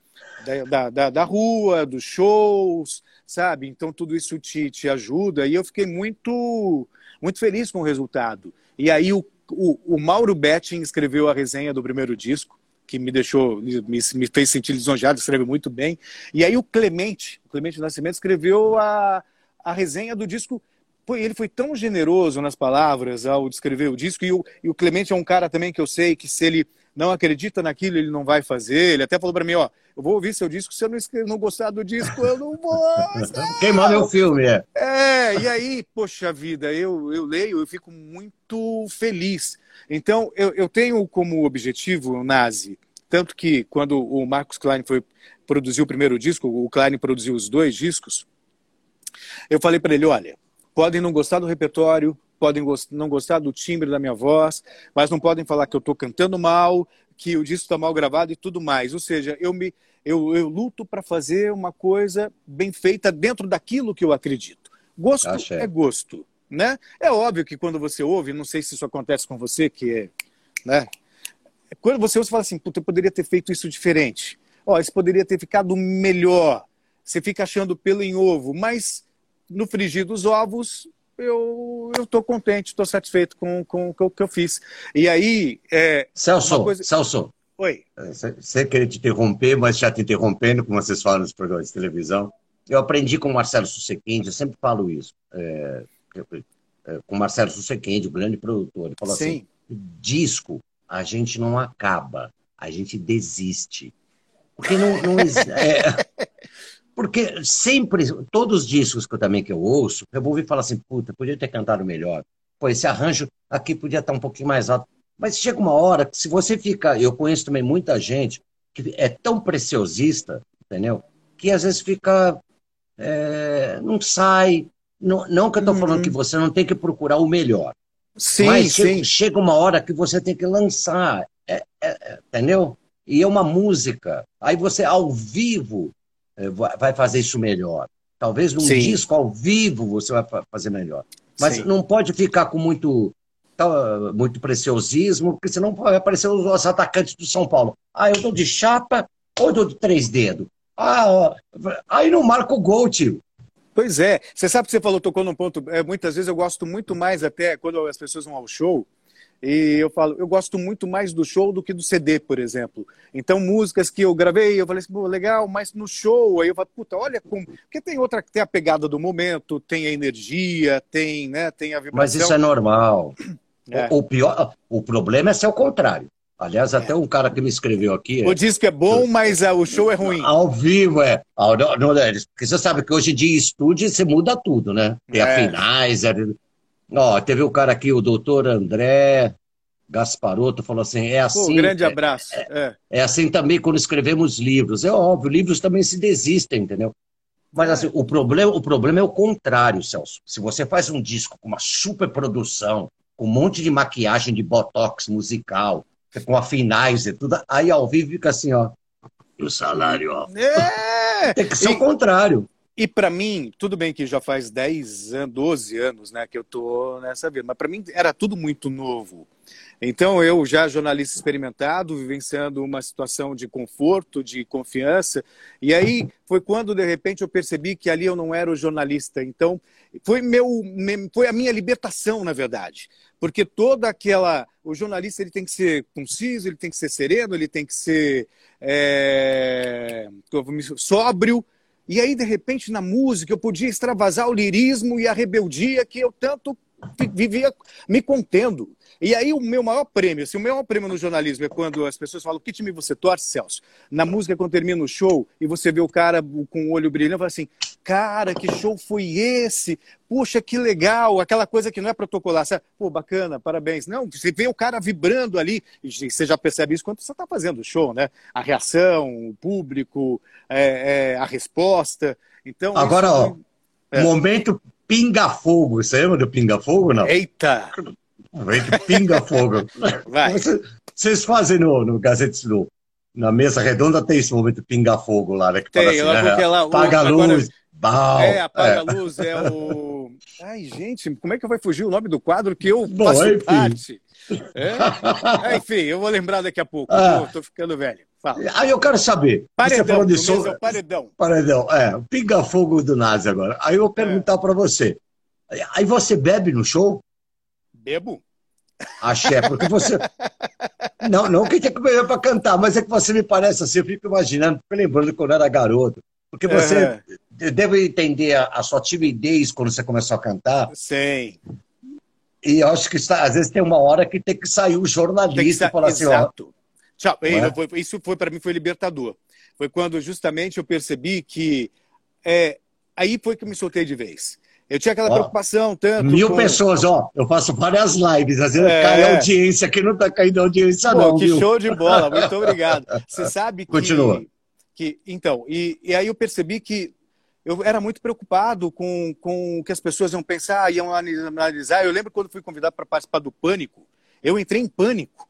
da, da, da rua, dos shows, sabe? Então tudo isso te, te ajuda e eu fiquei muito, muito feliz com o resultado. E aí o, o, o Mauro Betting escreveu a resenha do primeiro disco, que me deixou, me, me fez sentir lisonjeado, escreve muito bem. E aí o Clemente, o Clemente Nascimento, escreveu a, a resenha do disco ele foi tão generoso nas palavras ao descrever o disco, e o, e o Clemente é um cara também que eu sei que se ele não acredita naquilo, ele não vai fazer. Ele até falou para mim, ó, eu vou ouvir seu disco, se eu não, não gostar do disco, eu não vou. Quem manda é o filme, é. É, e aí, poxa vida, eu, eu leio, eu fico muito feliz. Então, eu, eu tenho como objetivo, Nazi, tanto que quando o Marcos Klein foi produzir o primeiro disco, o Klein produziu os dois discos, eu falei para ele, olha, podem não gostar do repertório, podem não gostar do timbre da minha voz, mas não podem falar que eu estou cantando mal, que o disco está mal gravado e tudo mais. Ou seja, eu me eu, eu luto para fazer uma coisa bem feita dentro daquilo que eu acredito. Gosto é gosto, né? É óbvio que quando você ouve, não sei se isso acontece com você, que é, né? Quando você ouve, você fala assim, puta, eu poderia ter feito isso diferente. Ó, isso poderia ter ficado melhor. Você fica achando pelo em ovo, mas no frigir dos ovos eu estou contente, estou satisfeito com, com, com, o que eu fiz. E aí. É, Celso, coisa... Celso. Oi. Você queria te interromper, mas já te interrompendo, como vocês falam nos programas de televisão. Eu aprendi com o Marcelo Sussequinde, eu sempre falo isso. É, é, com o Marcelo Sussequinde, o grande produtor. Ele falou Sim. assim: disco, a gente não acaba, a gente desiste. Porque não. não é, porque sempre, todos os discos que eu também que eu ouço, eu vou ouvir falar assim, puta, podia ter cantado melhor. Pô, esse arranjo aqui podia estar um pouquinho mais alto. Mas chega uma hora que se você fica, eu conheço também muita gente que é tão preciosista, entendeu? Que às vezes fica, é, não sai. Não, não que eu estou uhum. falando que você não tem que procurar o melhor. Sim, mas sim. Chega, chega uma hora que você tem que lançar, é, é, entendeu? E é uma música. Aí você, ao vivo, é, vai fazer isso melhor. Talvez num Sim. disco ao vivo você vai fazer melhor. Mas Sim. não pode ficar com muito, muito preciosismo, porque senão vai aparecer os atacantes do São Paulo. Ah, eu dou de chapa ou eu dou de três dedos? Ah, aí não marca o gol, tio. Pois é. Você sabe que você falou, tocou num ponto. É, muitas vezes eu gosto muito mais, até quando as pessoas vão ao show, e eu falo, eu gosto muito mais do show do que do CD, por exemplo. Então, músicas que eu gravei, eu falei assim, legal, mas no show, aí eu falo, puta, olha como. Porque tem outra que tem a pegada do momento, tem a energia, tem, né, tem a vibração. Mas isso é normal. É. O, o, pior, o problema é ser o contrário. Aliás, até um cara que me escreveu aqui. O é, disco é bom, mas uh, o show é ruim. Ao vivo, é. Porque você sabe que hoje em dia, estúdio, você muda tudo, né? Tem é. finais, é, Ó, teve o cara aqui, o doutor André Gasparotto, falou assim: é assim. Pô, grande abraço. É, é, é, assim também quando escrevemos livros. É óbvio, livros também se desistem, entendeu? Mas assim, o problema, o problema é o contrário, Celso. Se você faz um disco com uma super produção, com um monte de maquiagem de botox musical, com a e tudo, aí ao vivo fica assim, ó. E o salário, ó. É! Tem que ser e, o contrário. E para mim, tudo bem que já faz 10 anos, 12 anos né, que eu tô nessa vida, mas para mim era tudo muito novo. Então, eu já jornalista experimentado, vivenciando uma situação de conforto, de confiança, e aí foi quando, de repente, eu percebi que ali eu não era o jornalista. Então, foi, meu, foi a minha libertação, na verdade. Porque toda aquela... O jornalista ele tem que ser conciso, ele tem que ser sereno, ele tem que ser é, sóbrio, e aí, de repente, na música, eu podia extravasar o lirismo e a rebeldia que eu tanto vivia me contendo. E aí o meu maior prêmio, assim, o meu maior prêmio no jornalismo é quando as pessoas falam que time você torce, Celso? Na música, quando termina o show e você vê o cara com o olho brilhando, fala assim, cara, que show foi esse? Puxa, que legal, aquela coisa que não é protocolar. Você, Pô, bacana, parabéns. Não, você vê o cara vibrando ali, e você já percebe isso quando você está fazendo o show, né? A reação, o público, é, é, a resposta. Então, Agora, ó, é... momento pinga-fogo. Você lembra do pinga-fogo, não? Eita! Momento pinga-fogo. Vocês fazem no, no Gazetes do, na mesa redonda tem esse momento pinga-fogo lá, né? Que tem, assim, né? lá, apaga a luz. Bal, é, apaga é. a luz, é o. Ai, gente, como é que vai fugir o nome do quadro que eu Bom, faço enfim. parte? É? é? enfim, eu vou lembrar daqui a pouco. Ah. Tô, tô ficando velho. Fala. Aí eu quero saber. Paredão, de som... é paredão. Paredão, é. Pinga-fogo do Nazi agora. Aí eu vou perguntar é. para você. Aí você bebe no show? Bebo. Axé, porque você. Não, não que tinha que beber para cantar, mas é que você me parece assim, eu fico imaginando, fico lembrando quando eu era garoto. Porque você é. deve entender a, a, sua timidez quando você começou a cantar. Sim. E eu acho que às vezes tem uma hora que tem que sair o jornalista e falar exato. assim, ó, Tchau. É? Isso foi para mim foi libertador. Foi quando justamente eu percebi que é, aí foi que eu me soltei de vez. Eu tinha aquela ó, preocupação tanto. Mil com... pessoas, ó. Eu faço várias lives, às vezes é... cai audiência, aqui não está caindo audiência, Pô, não. Que viu? show de bola, muito obrigado. Você sabe que. Continua. Que, então, e, e aí eu percebi que eu era muito preocupado com, com o que as pessoas iam pensar, iam analisar. Eu lembro quando fui convidado para participar do Pânico, eu entrei em pânico.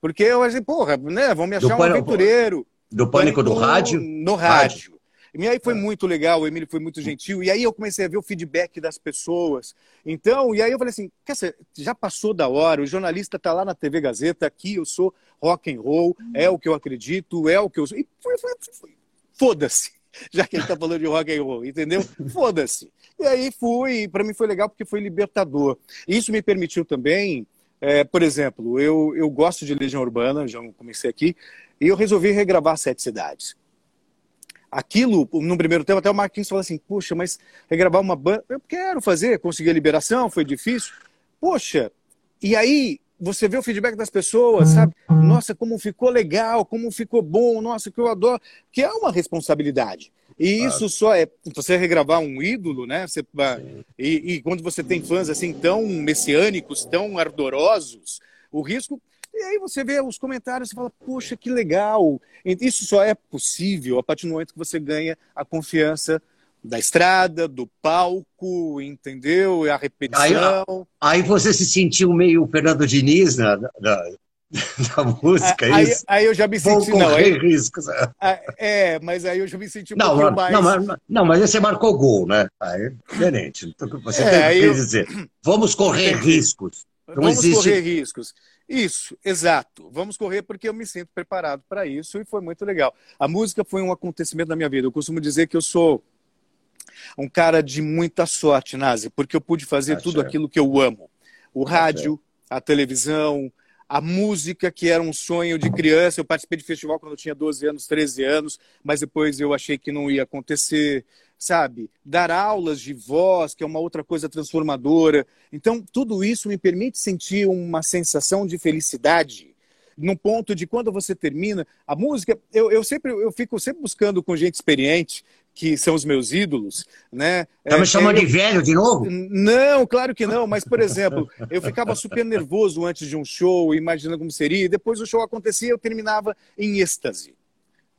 Porque eu achei, porra, né? Vão me achar do um aventureiro. Do pânico, pânico do rádio? No rádio. rádio. E aí foi é. muito legal, o Emílio foi muito gentil. E aí eu comecei a ver o feedback das pessoas. Então, e aí eu falei assim, quer dizer, já passou da hora, o jornalista está lá na TV Gazeta, aqui eu sou rock and roll, é o que eu acredito, é o que eu sou. E foda-se, já que ele está falando de rock and roll, entendeu? Foda-se. E aí fui, para mim foi legal porque foi libertador. Isso me permitiu também é, por exemplo, eu, eu gosto de Legião Urbana, já comecei aqui, e eu resolvi regravar Sete Cidades. Aquilo, no primeiro tempo, até o Marquinhos falou assim: Poxa, mas regravar uma banda, eu quero fazer, consegui a liberação, foi difícil. Poxa, e aí você vê o feedback das pessoas, sabe? Nossa, como ficou legal, como ficou bom, nossa, que eu adoro. Que é uma responsabilidade. E claro. isso só é você regravar um ídolo, né? Você, e, e, quando você tem fãs assim tão messiânicos, tão ardorosos, o risco. E aí você vê os comentários e fala, poxa, que legal. Isso só é possível a partir do momento que você ganha a confiança da estrada, do palco, entendeu? A repetição. Aí, aí você se sentiu meio Fernando Diniz na, na, da música, é aí, isso? Aí eu já me senti. Vou não, aí, riscos. É, é, mas aí eu já me senti um não, pouquinho mais. Não, mas, não, mas você marcou gol, né? Aí é diferente. Então, você é, tem que eu... dizer. Vamos correr riscos. Não Vamos existe... correr riscos. Isso, exato. Vamos correr porque eu me sinto preparado para isso e foi muito legal. A música foi um acontecimento na minha vida. Eu costumo dizer que eu sou um cara de muita sorte, Nazi, porque eu pude fazer tudo aquilo que eu amo. O rádio, a televisão, a música, que era um sonho de criança. Eu participei de festival quando eu tinha 12 anos, 13 anos, mas depois eu achei que não ia acontecer, sabe? Dar aulas de voz, que é uma outra coisa transformadora. Então, tudo isso me permite sentir uma sensação de felicidade. No ponto de quando você termina, a música, eu, eu sempre eu fico sempre buscando com gente experiente que são os meus ídolos, né? Tá me é, chamando eu... de velho de novo? Não, claro que não, mas, por exemplo, eu ficava super nervoso antes de um show, imaginando como seria, e depois o show acontecia eu terminava em êxtase.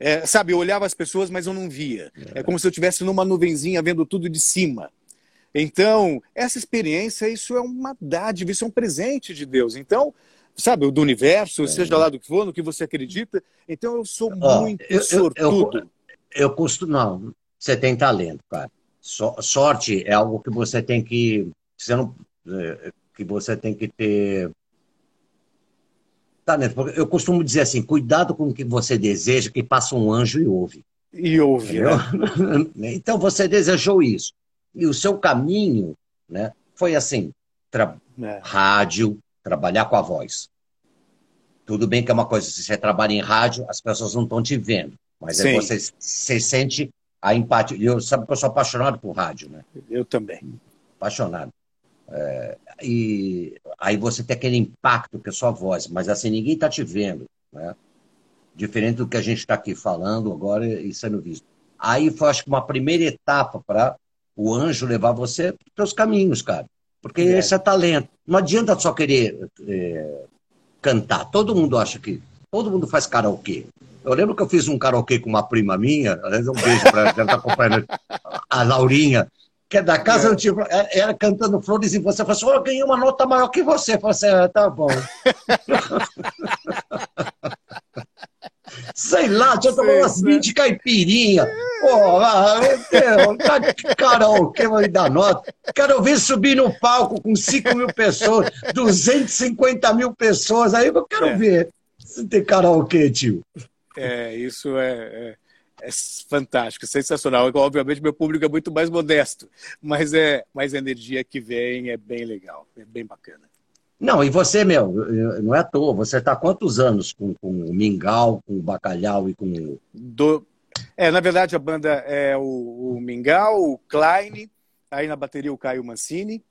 É, sabe, eu olhava as pessoas, mas eu não via. É como se eu estivesse numa nuvenzinha vendo tudo de cima. Então, essa experiência, isso é uma dádiva, isso é um presente de Deus. Então, sabe, do universo, é. seja lá do que for, no que você acredita. Então eu sou oh, muito eu, sortudo. Eu, eu, eu costumo. Não, você tem talento, cara. So, sorte é algo que você tem que. Você não, é, que você tem que ter. Talento. Porque eu costumo dizer assim: cuidado com o que você deseja, que passa um anjo e ouve. E ouve. Né? então você desejou isso. E o seu caminho né, foi assim: tra... é. rádio, trabalhar com a voz. Tudo bem que é uma coisa, se você trabalha em rádio, as pessoas não estão te vendo. Mas aí você, você sente a empatia. Eu sabe que eu sou apaixonado por rádio, né? Eu também. Apaixonado. É, e aí você tem aquele impacto que é sua voz, mas assim, ninguém está te vendo, né? Diferente do que a gente está aqui falando agora e sendo visto. Aí foi, acho que, uma primeira etapa para o anjo levar você para os caminhos, cara. Porque é. esse é talento. Não adianta só querer é, cantar. Todo mundo acha que. Todo mundo faz karaokê. Eu lembro que eu fiz um karaokê com uma prima minha, aliás, um beijo para ela, ela tá acompanhando a Laurinha, da casa é. antiga, ela cantando flores e você falou assim, oh, eu ganhei uma nota maior que você. Eu falei assim, ah, tá bom. Sei lá, tinha tomado umas 20 caipirinhas. Pô, tá karaokê, vai dar nota. Quero ver subir no palco com 5 mil pessoas, 250 mil pessoas. Aí eu quero é. ver se tem karaokê, tio. É, isso é, é, é, fantástico, sensacional. Obviamente, meu público é muito mais modesto, mas, é, mas a energia que vem é bem legal, é bem bacana. Não, e você, meu, não é à toa, você está quantos anos com, com o Mingau, com o Bacalhau e com. Do... É, na verdade, a banda é o, o Mingau, o Klein, aí na bateria o Caio Mancini,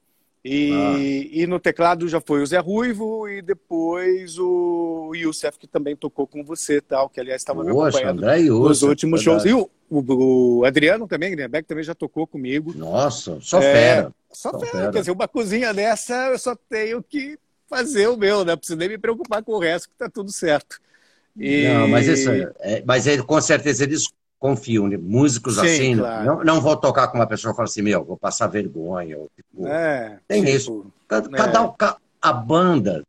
e, ah. e no teclado já foi o Zé Ruivo e depois o Youssef, que também tocou com você, tal, que aliás estava me acompanhando André nos últimos shows. E o, o, o Adriano também, Guilherme também já tocou comigo. Nossa, só é, fera. Só, só fera. fera. Quer dizer, uma cozinha dessa eu só tenho que fazer o meu, né? Não preciso nem me preocupar com o resto, que tá tudo certo. E... Não, mas isso, é, mas ele, com certeza eles confiam, né? músicos Sim, assim, claro. não, não vou tocar com uma pessoa e falar assim, meu, vou passar vergonha. Ou, tipo, é, tem tipo, isso. Cada, é. a banda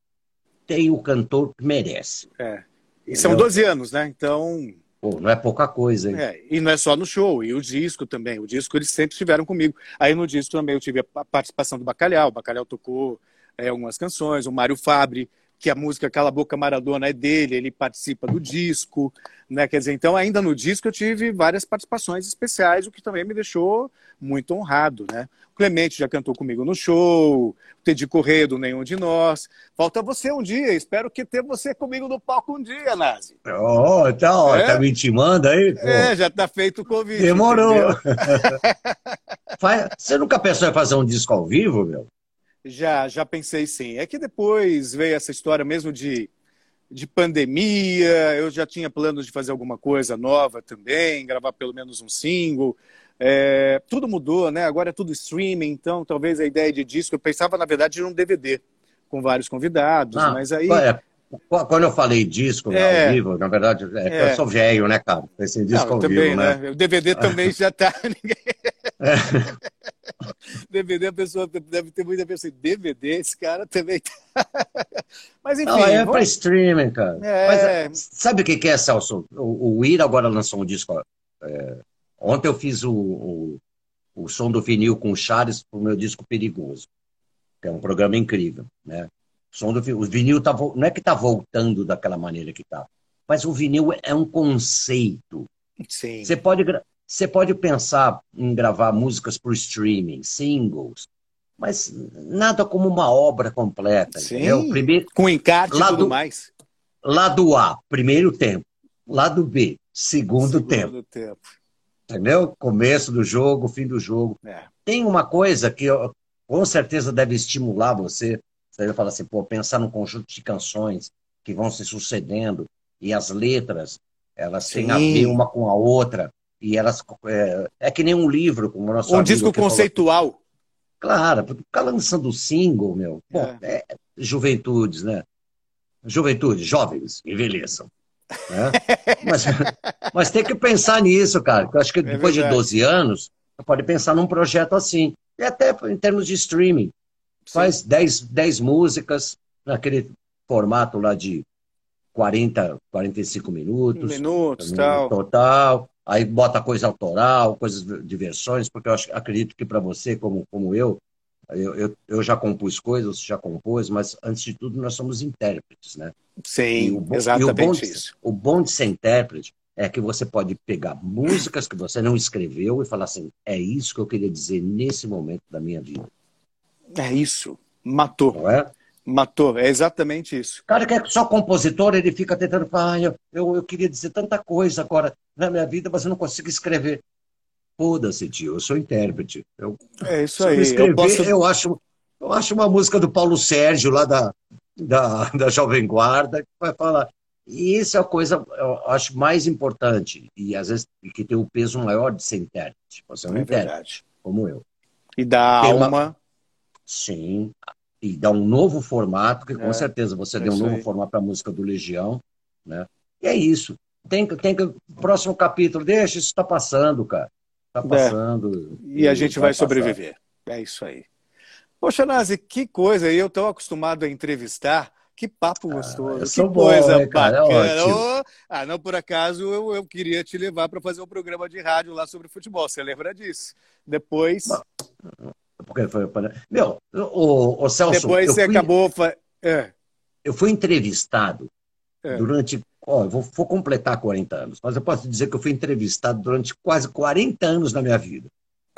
tem o cantor que merece. É. E são 12 anos, né? Então. Pô, não é pouca coisa, hein? É, e não é só no show, e o disco também. O disco eles sempre estiveram comigo. Aí no disco também eu tive a participação do Bacalhau. O Bacalhau tocou é, algumas canções, o Mário Fabre que a música Cala a Boca Maradona é dele, ele participa do disco, né? Quer dizer, então ainda no disco eu tive várias participações especiais, o que também me deixou muito honrado, né? O Clemente já cantou comigo no show, o Teddy Corrêa do Nenhum de Nós. Falta você um dia, espero que ter você comigo no palco um dia, Nazi. Oh, tá, ó, é? tá me intimando aí? Pô. É, já tá feito o convite. Demorou. você nunca pensou em fazer um disco ao vivo, meu? Já, já pensei sim. É que depois veio essa história mesmo de, de pandemia, eu já tinha planos de fazer alguma coisa nova também, gravar pelo menos um single. É, tudo mudou, né? Agora é tudo streaming, então talvez a ideia de disco, eu pensava na verdade em um DVD com vários convidados, ah, mas aí. É, quando eu falei disco é, ao vivo, na verdade, é, é. eu sou velho, né, cara? Esse disco Não, ao também, vivo, né? né? O DVD também já tá. DVD, a pessoa deve ter muita pessoa. DVD, esse cara também tá. Mas enfim. Não, é vamos... para streaming, cara. É... Mas, é, sabe o que é, Celso? O, o Ira agora lançou um disco. É... Ontem eu fiz o, o, o, som do vinil com o Charles pro meu disco Perigoso, que é um programa incrível, né? O som do o vinil tá, não é que tá voltando daquela maneira que tá, mas o vinil é um conceito. Sim. Você pode você pode pensar em gravar músicas por streaming, singles, mas nada como uma obra completa. Sim, entendeu? Primeiro, com encarte e tudo mais. Lado A, primeiro tempo. Lado B, segundo, segundo tempo. tempo. Entendeu? Começo do jogo, fim do jogo. É. Tem uma coisa que com certeza deve estimular você. Você vai falar assim, pô, pensar num conjunto de canções que vão se sucedendo e as letras, elas Sim. têm a ver uma com a outra e elas é, é que nem um livro, como o nosso Um disco conceitual. Falou. Claro, porque ficar lançando single, meu, bom, é. é. juventudes, né? Juventude, jovens, envelheçam. Né? mas, mas tem que pensar nisso, cara. Eu acho que é depois de 12 anos, você pode pensar num projeto assim. E até em termos de streaming. Sim. Faz 10, 10 músicas naquele formato lá de 40, 45 minutos. Minutos, tal. Total. Aí bota coisa autoral, coisas de versões, porque eu acredito que para você, como, como eu, eu, eu, eu, já compus coisas, você já compôs, mas antes de tudo nós somos intérpretes, né? Sim, o, exatamente o bom de, isso. O bom de ser intérprete é que você pode pegar músicas que você não escreveu e falar assim, é isso que eu queria dizer nesse momento da minha vida. É isso. Matou. Não é? Matou, é exatamente isso. O cara que é só compositor, ele fica tentando falar, ah, eu, eu, eu queria dizer tanta coisa agora na minha vida, mas eu não consigo escrever. Foda-se, tio, eu sou intérprete. Eu, é isso aí. Escrever, eu, posso... eu, acho, eu acho uma música do Paulo Sérgio, lá da, da, da Jovem Guarda, que vai falar. E isso é a coisa, eu acho, mais importante, e às vezes que tem o peso maior de ser intérprete. Você é um é intérprete, como eu. E da alma. Uma... Sim, e dá um novo formato, que com é, certeza você é deu um novo aí. formato para a música do Legião, né? E é isso. Tem que, tem que, próximo capítulo, deixa, isso está passando, cara. Está é. passando. É. E, a gente vai, vai sobreviver. É isso aí. Poxa, Nazi, que coisa. Eu estou acostumado a entrevistar. Que papo ah, gostoso. Ah, que bom, coisa né, bacana. Oh, ah, não, por acaso eu, eu queria te levar para fazer um programa de rádio lá sobre futebol. Você lembra disso? Depois. Porque foi, meu, o, o Celso. Depois você fui, acabou. É. Eu fui entrevistado é. durante. Ó, vou, vou completar 40 anos, mas eu posso dizer que eu fui entrevistado durante quase 40 anos na minha vida.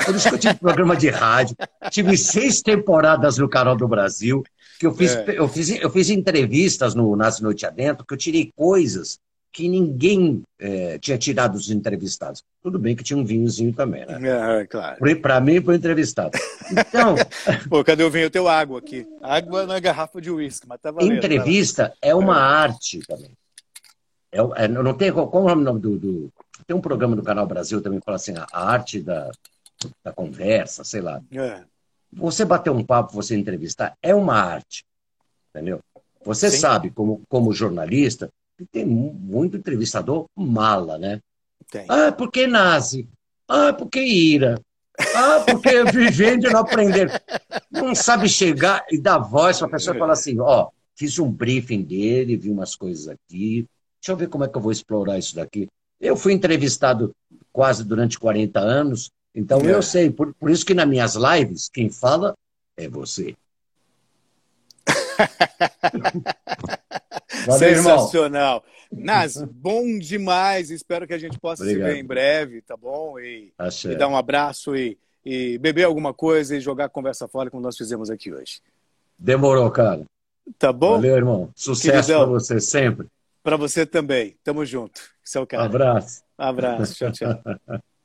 Por isso que eu tive programa de rádio, tive seis temporadas no Canal do Brasil, que eu fiz, é. eu fiz, eu fiz entrevistas no Nasce Noite Adentro, que eu tirei coisas que ninguém é, tinha tirado dos entrevistados. Tudo bem que tinha um vinhozinho também, né? É, claro. Para mim, para o entrevistado. Então. Pô, cadê o vinho? Eu tenho água aqui. Água na garrafa de uísque, mas tá valendo. Entrevista tá é uma é. arte também. É, é, não tem. Como é o nome do, do, Tem um programa do Canal Brasil também que fala assim: a, a arte da, da conversa, sei lá. É. Você bater um papo, você entrevistar, é uma arte. Entendeu? Você Sim. sabe, como, como jornalista, tem muito entrevistador mala, né? Tem. Ah, porque nazi? Ah, porque ira? Ah, porque vivendo não aprender. Não sabe chegar e dar voz para a pessoa e falar assim: ó, fiz um briefing dele, vi umas coisas aqui, deixa eu ver como é que eu vou explorar isso daqui. Eu fui entrevistado quase durante 40 anos, então é. eu sei, por, por isso que nas minhas lives, quem fala é você. Valeu, Sensacional. Nas, bom demais. Espero que a gente possa Obrigado. se ver em breve, tá bom? E, e dar um abraço e, e beber alguma coisa e jogar conversa fora como nós fizemos aqui hoje. Demorou, cara. Tá bom? Valeu, irmão. Sucesso para você sempre. Para você também. Tamo junto. Esse é o cara. Um abraço. Um abraço. Tchau, tchau.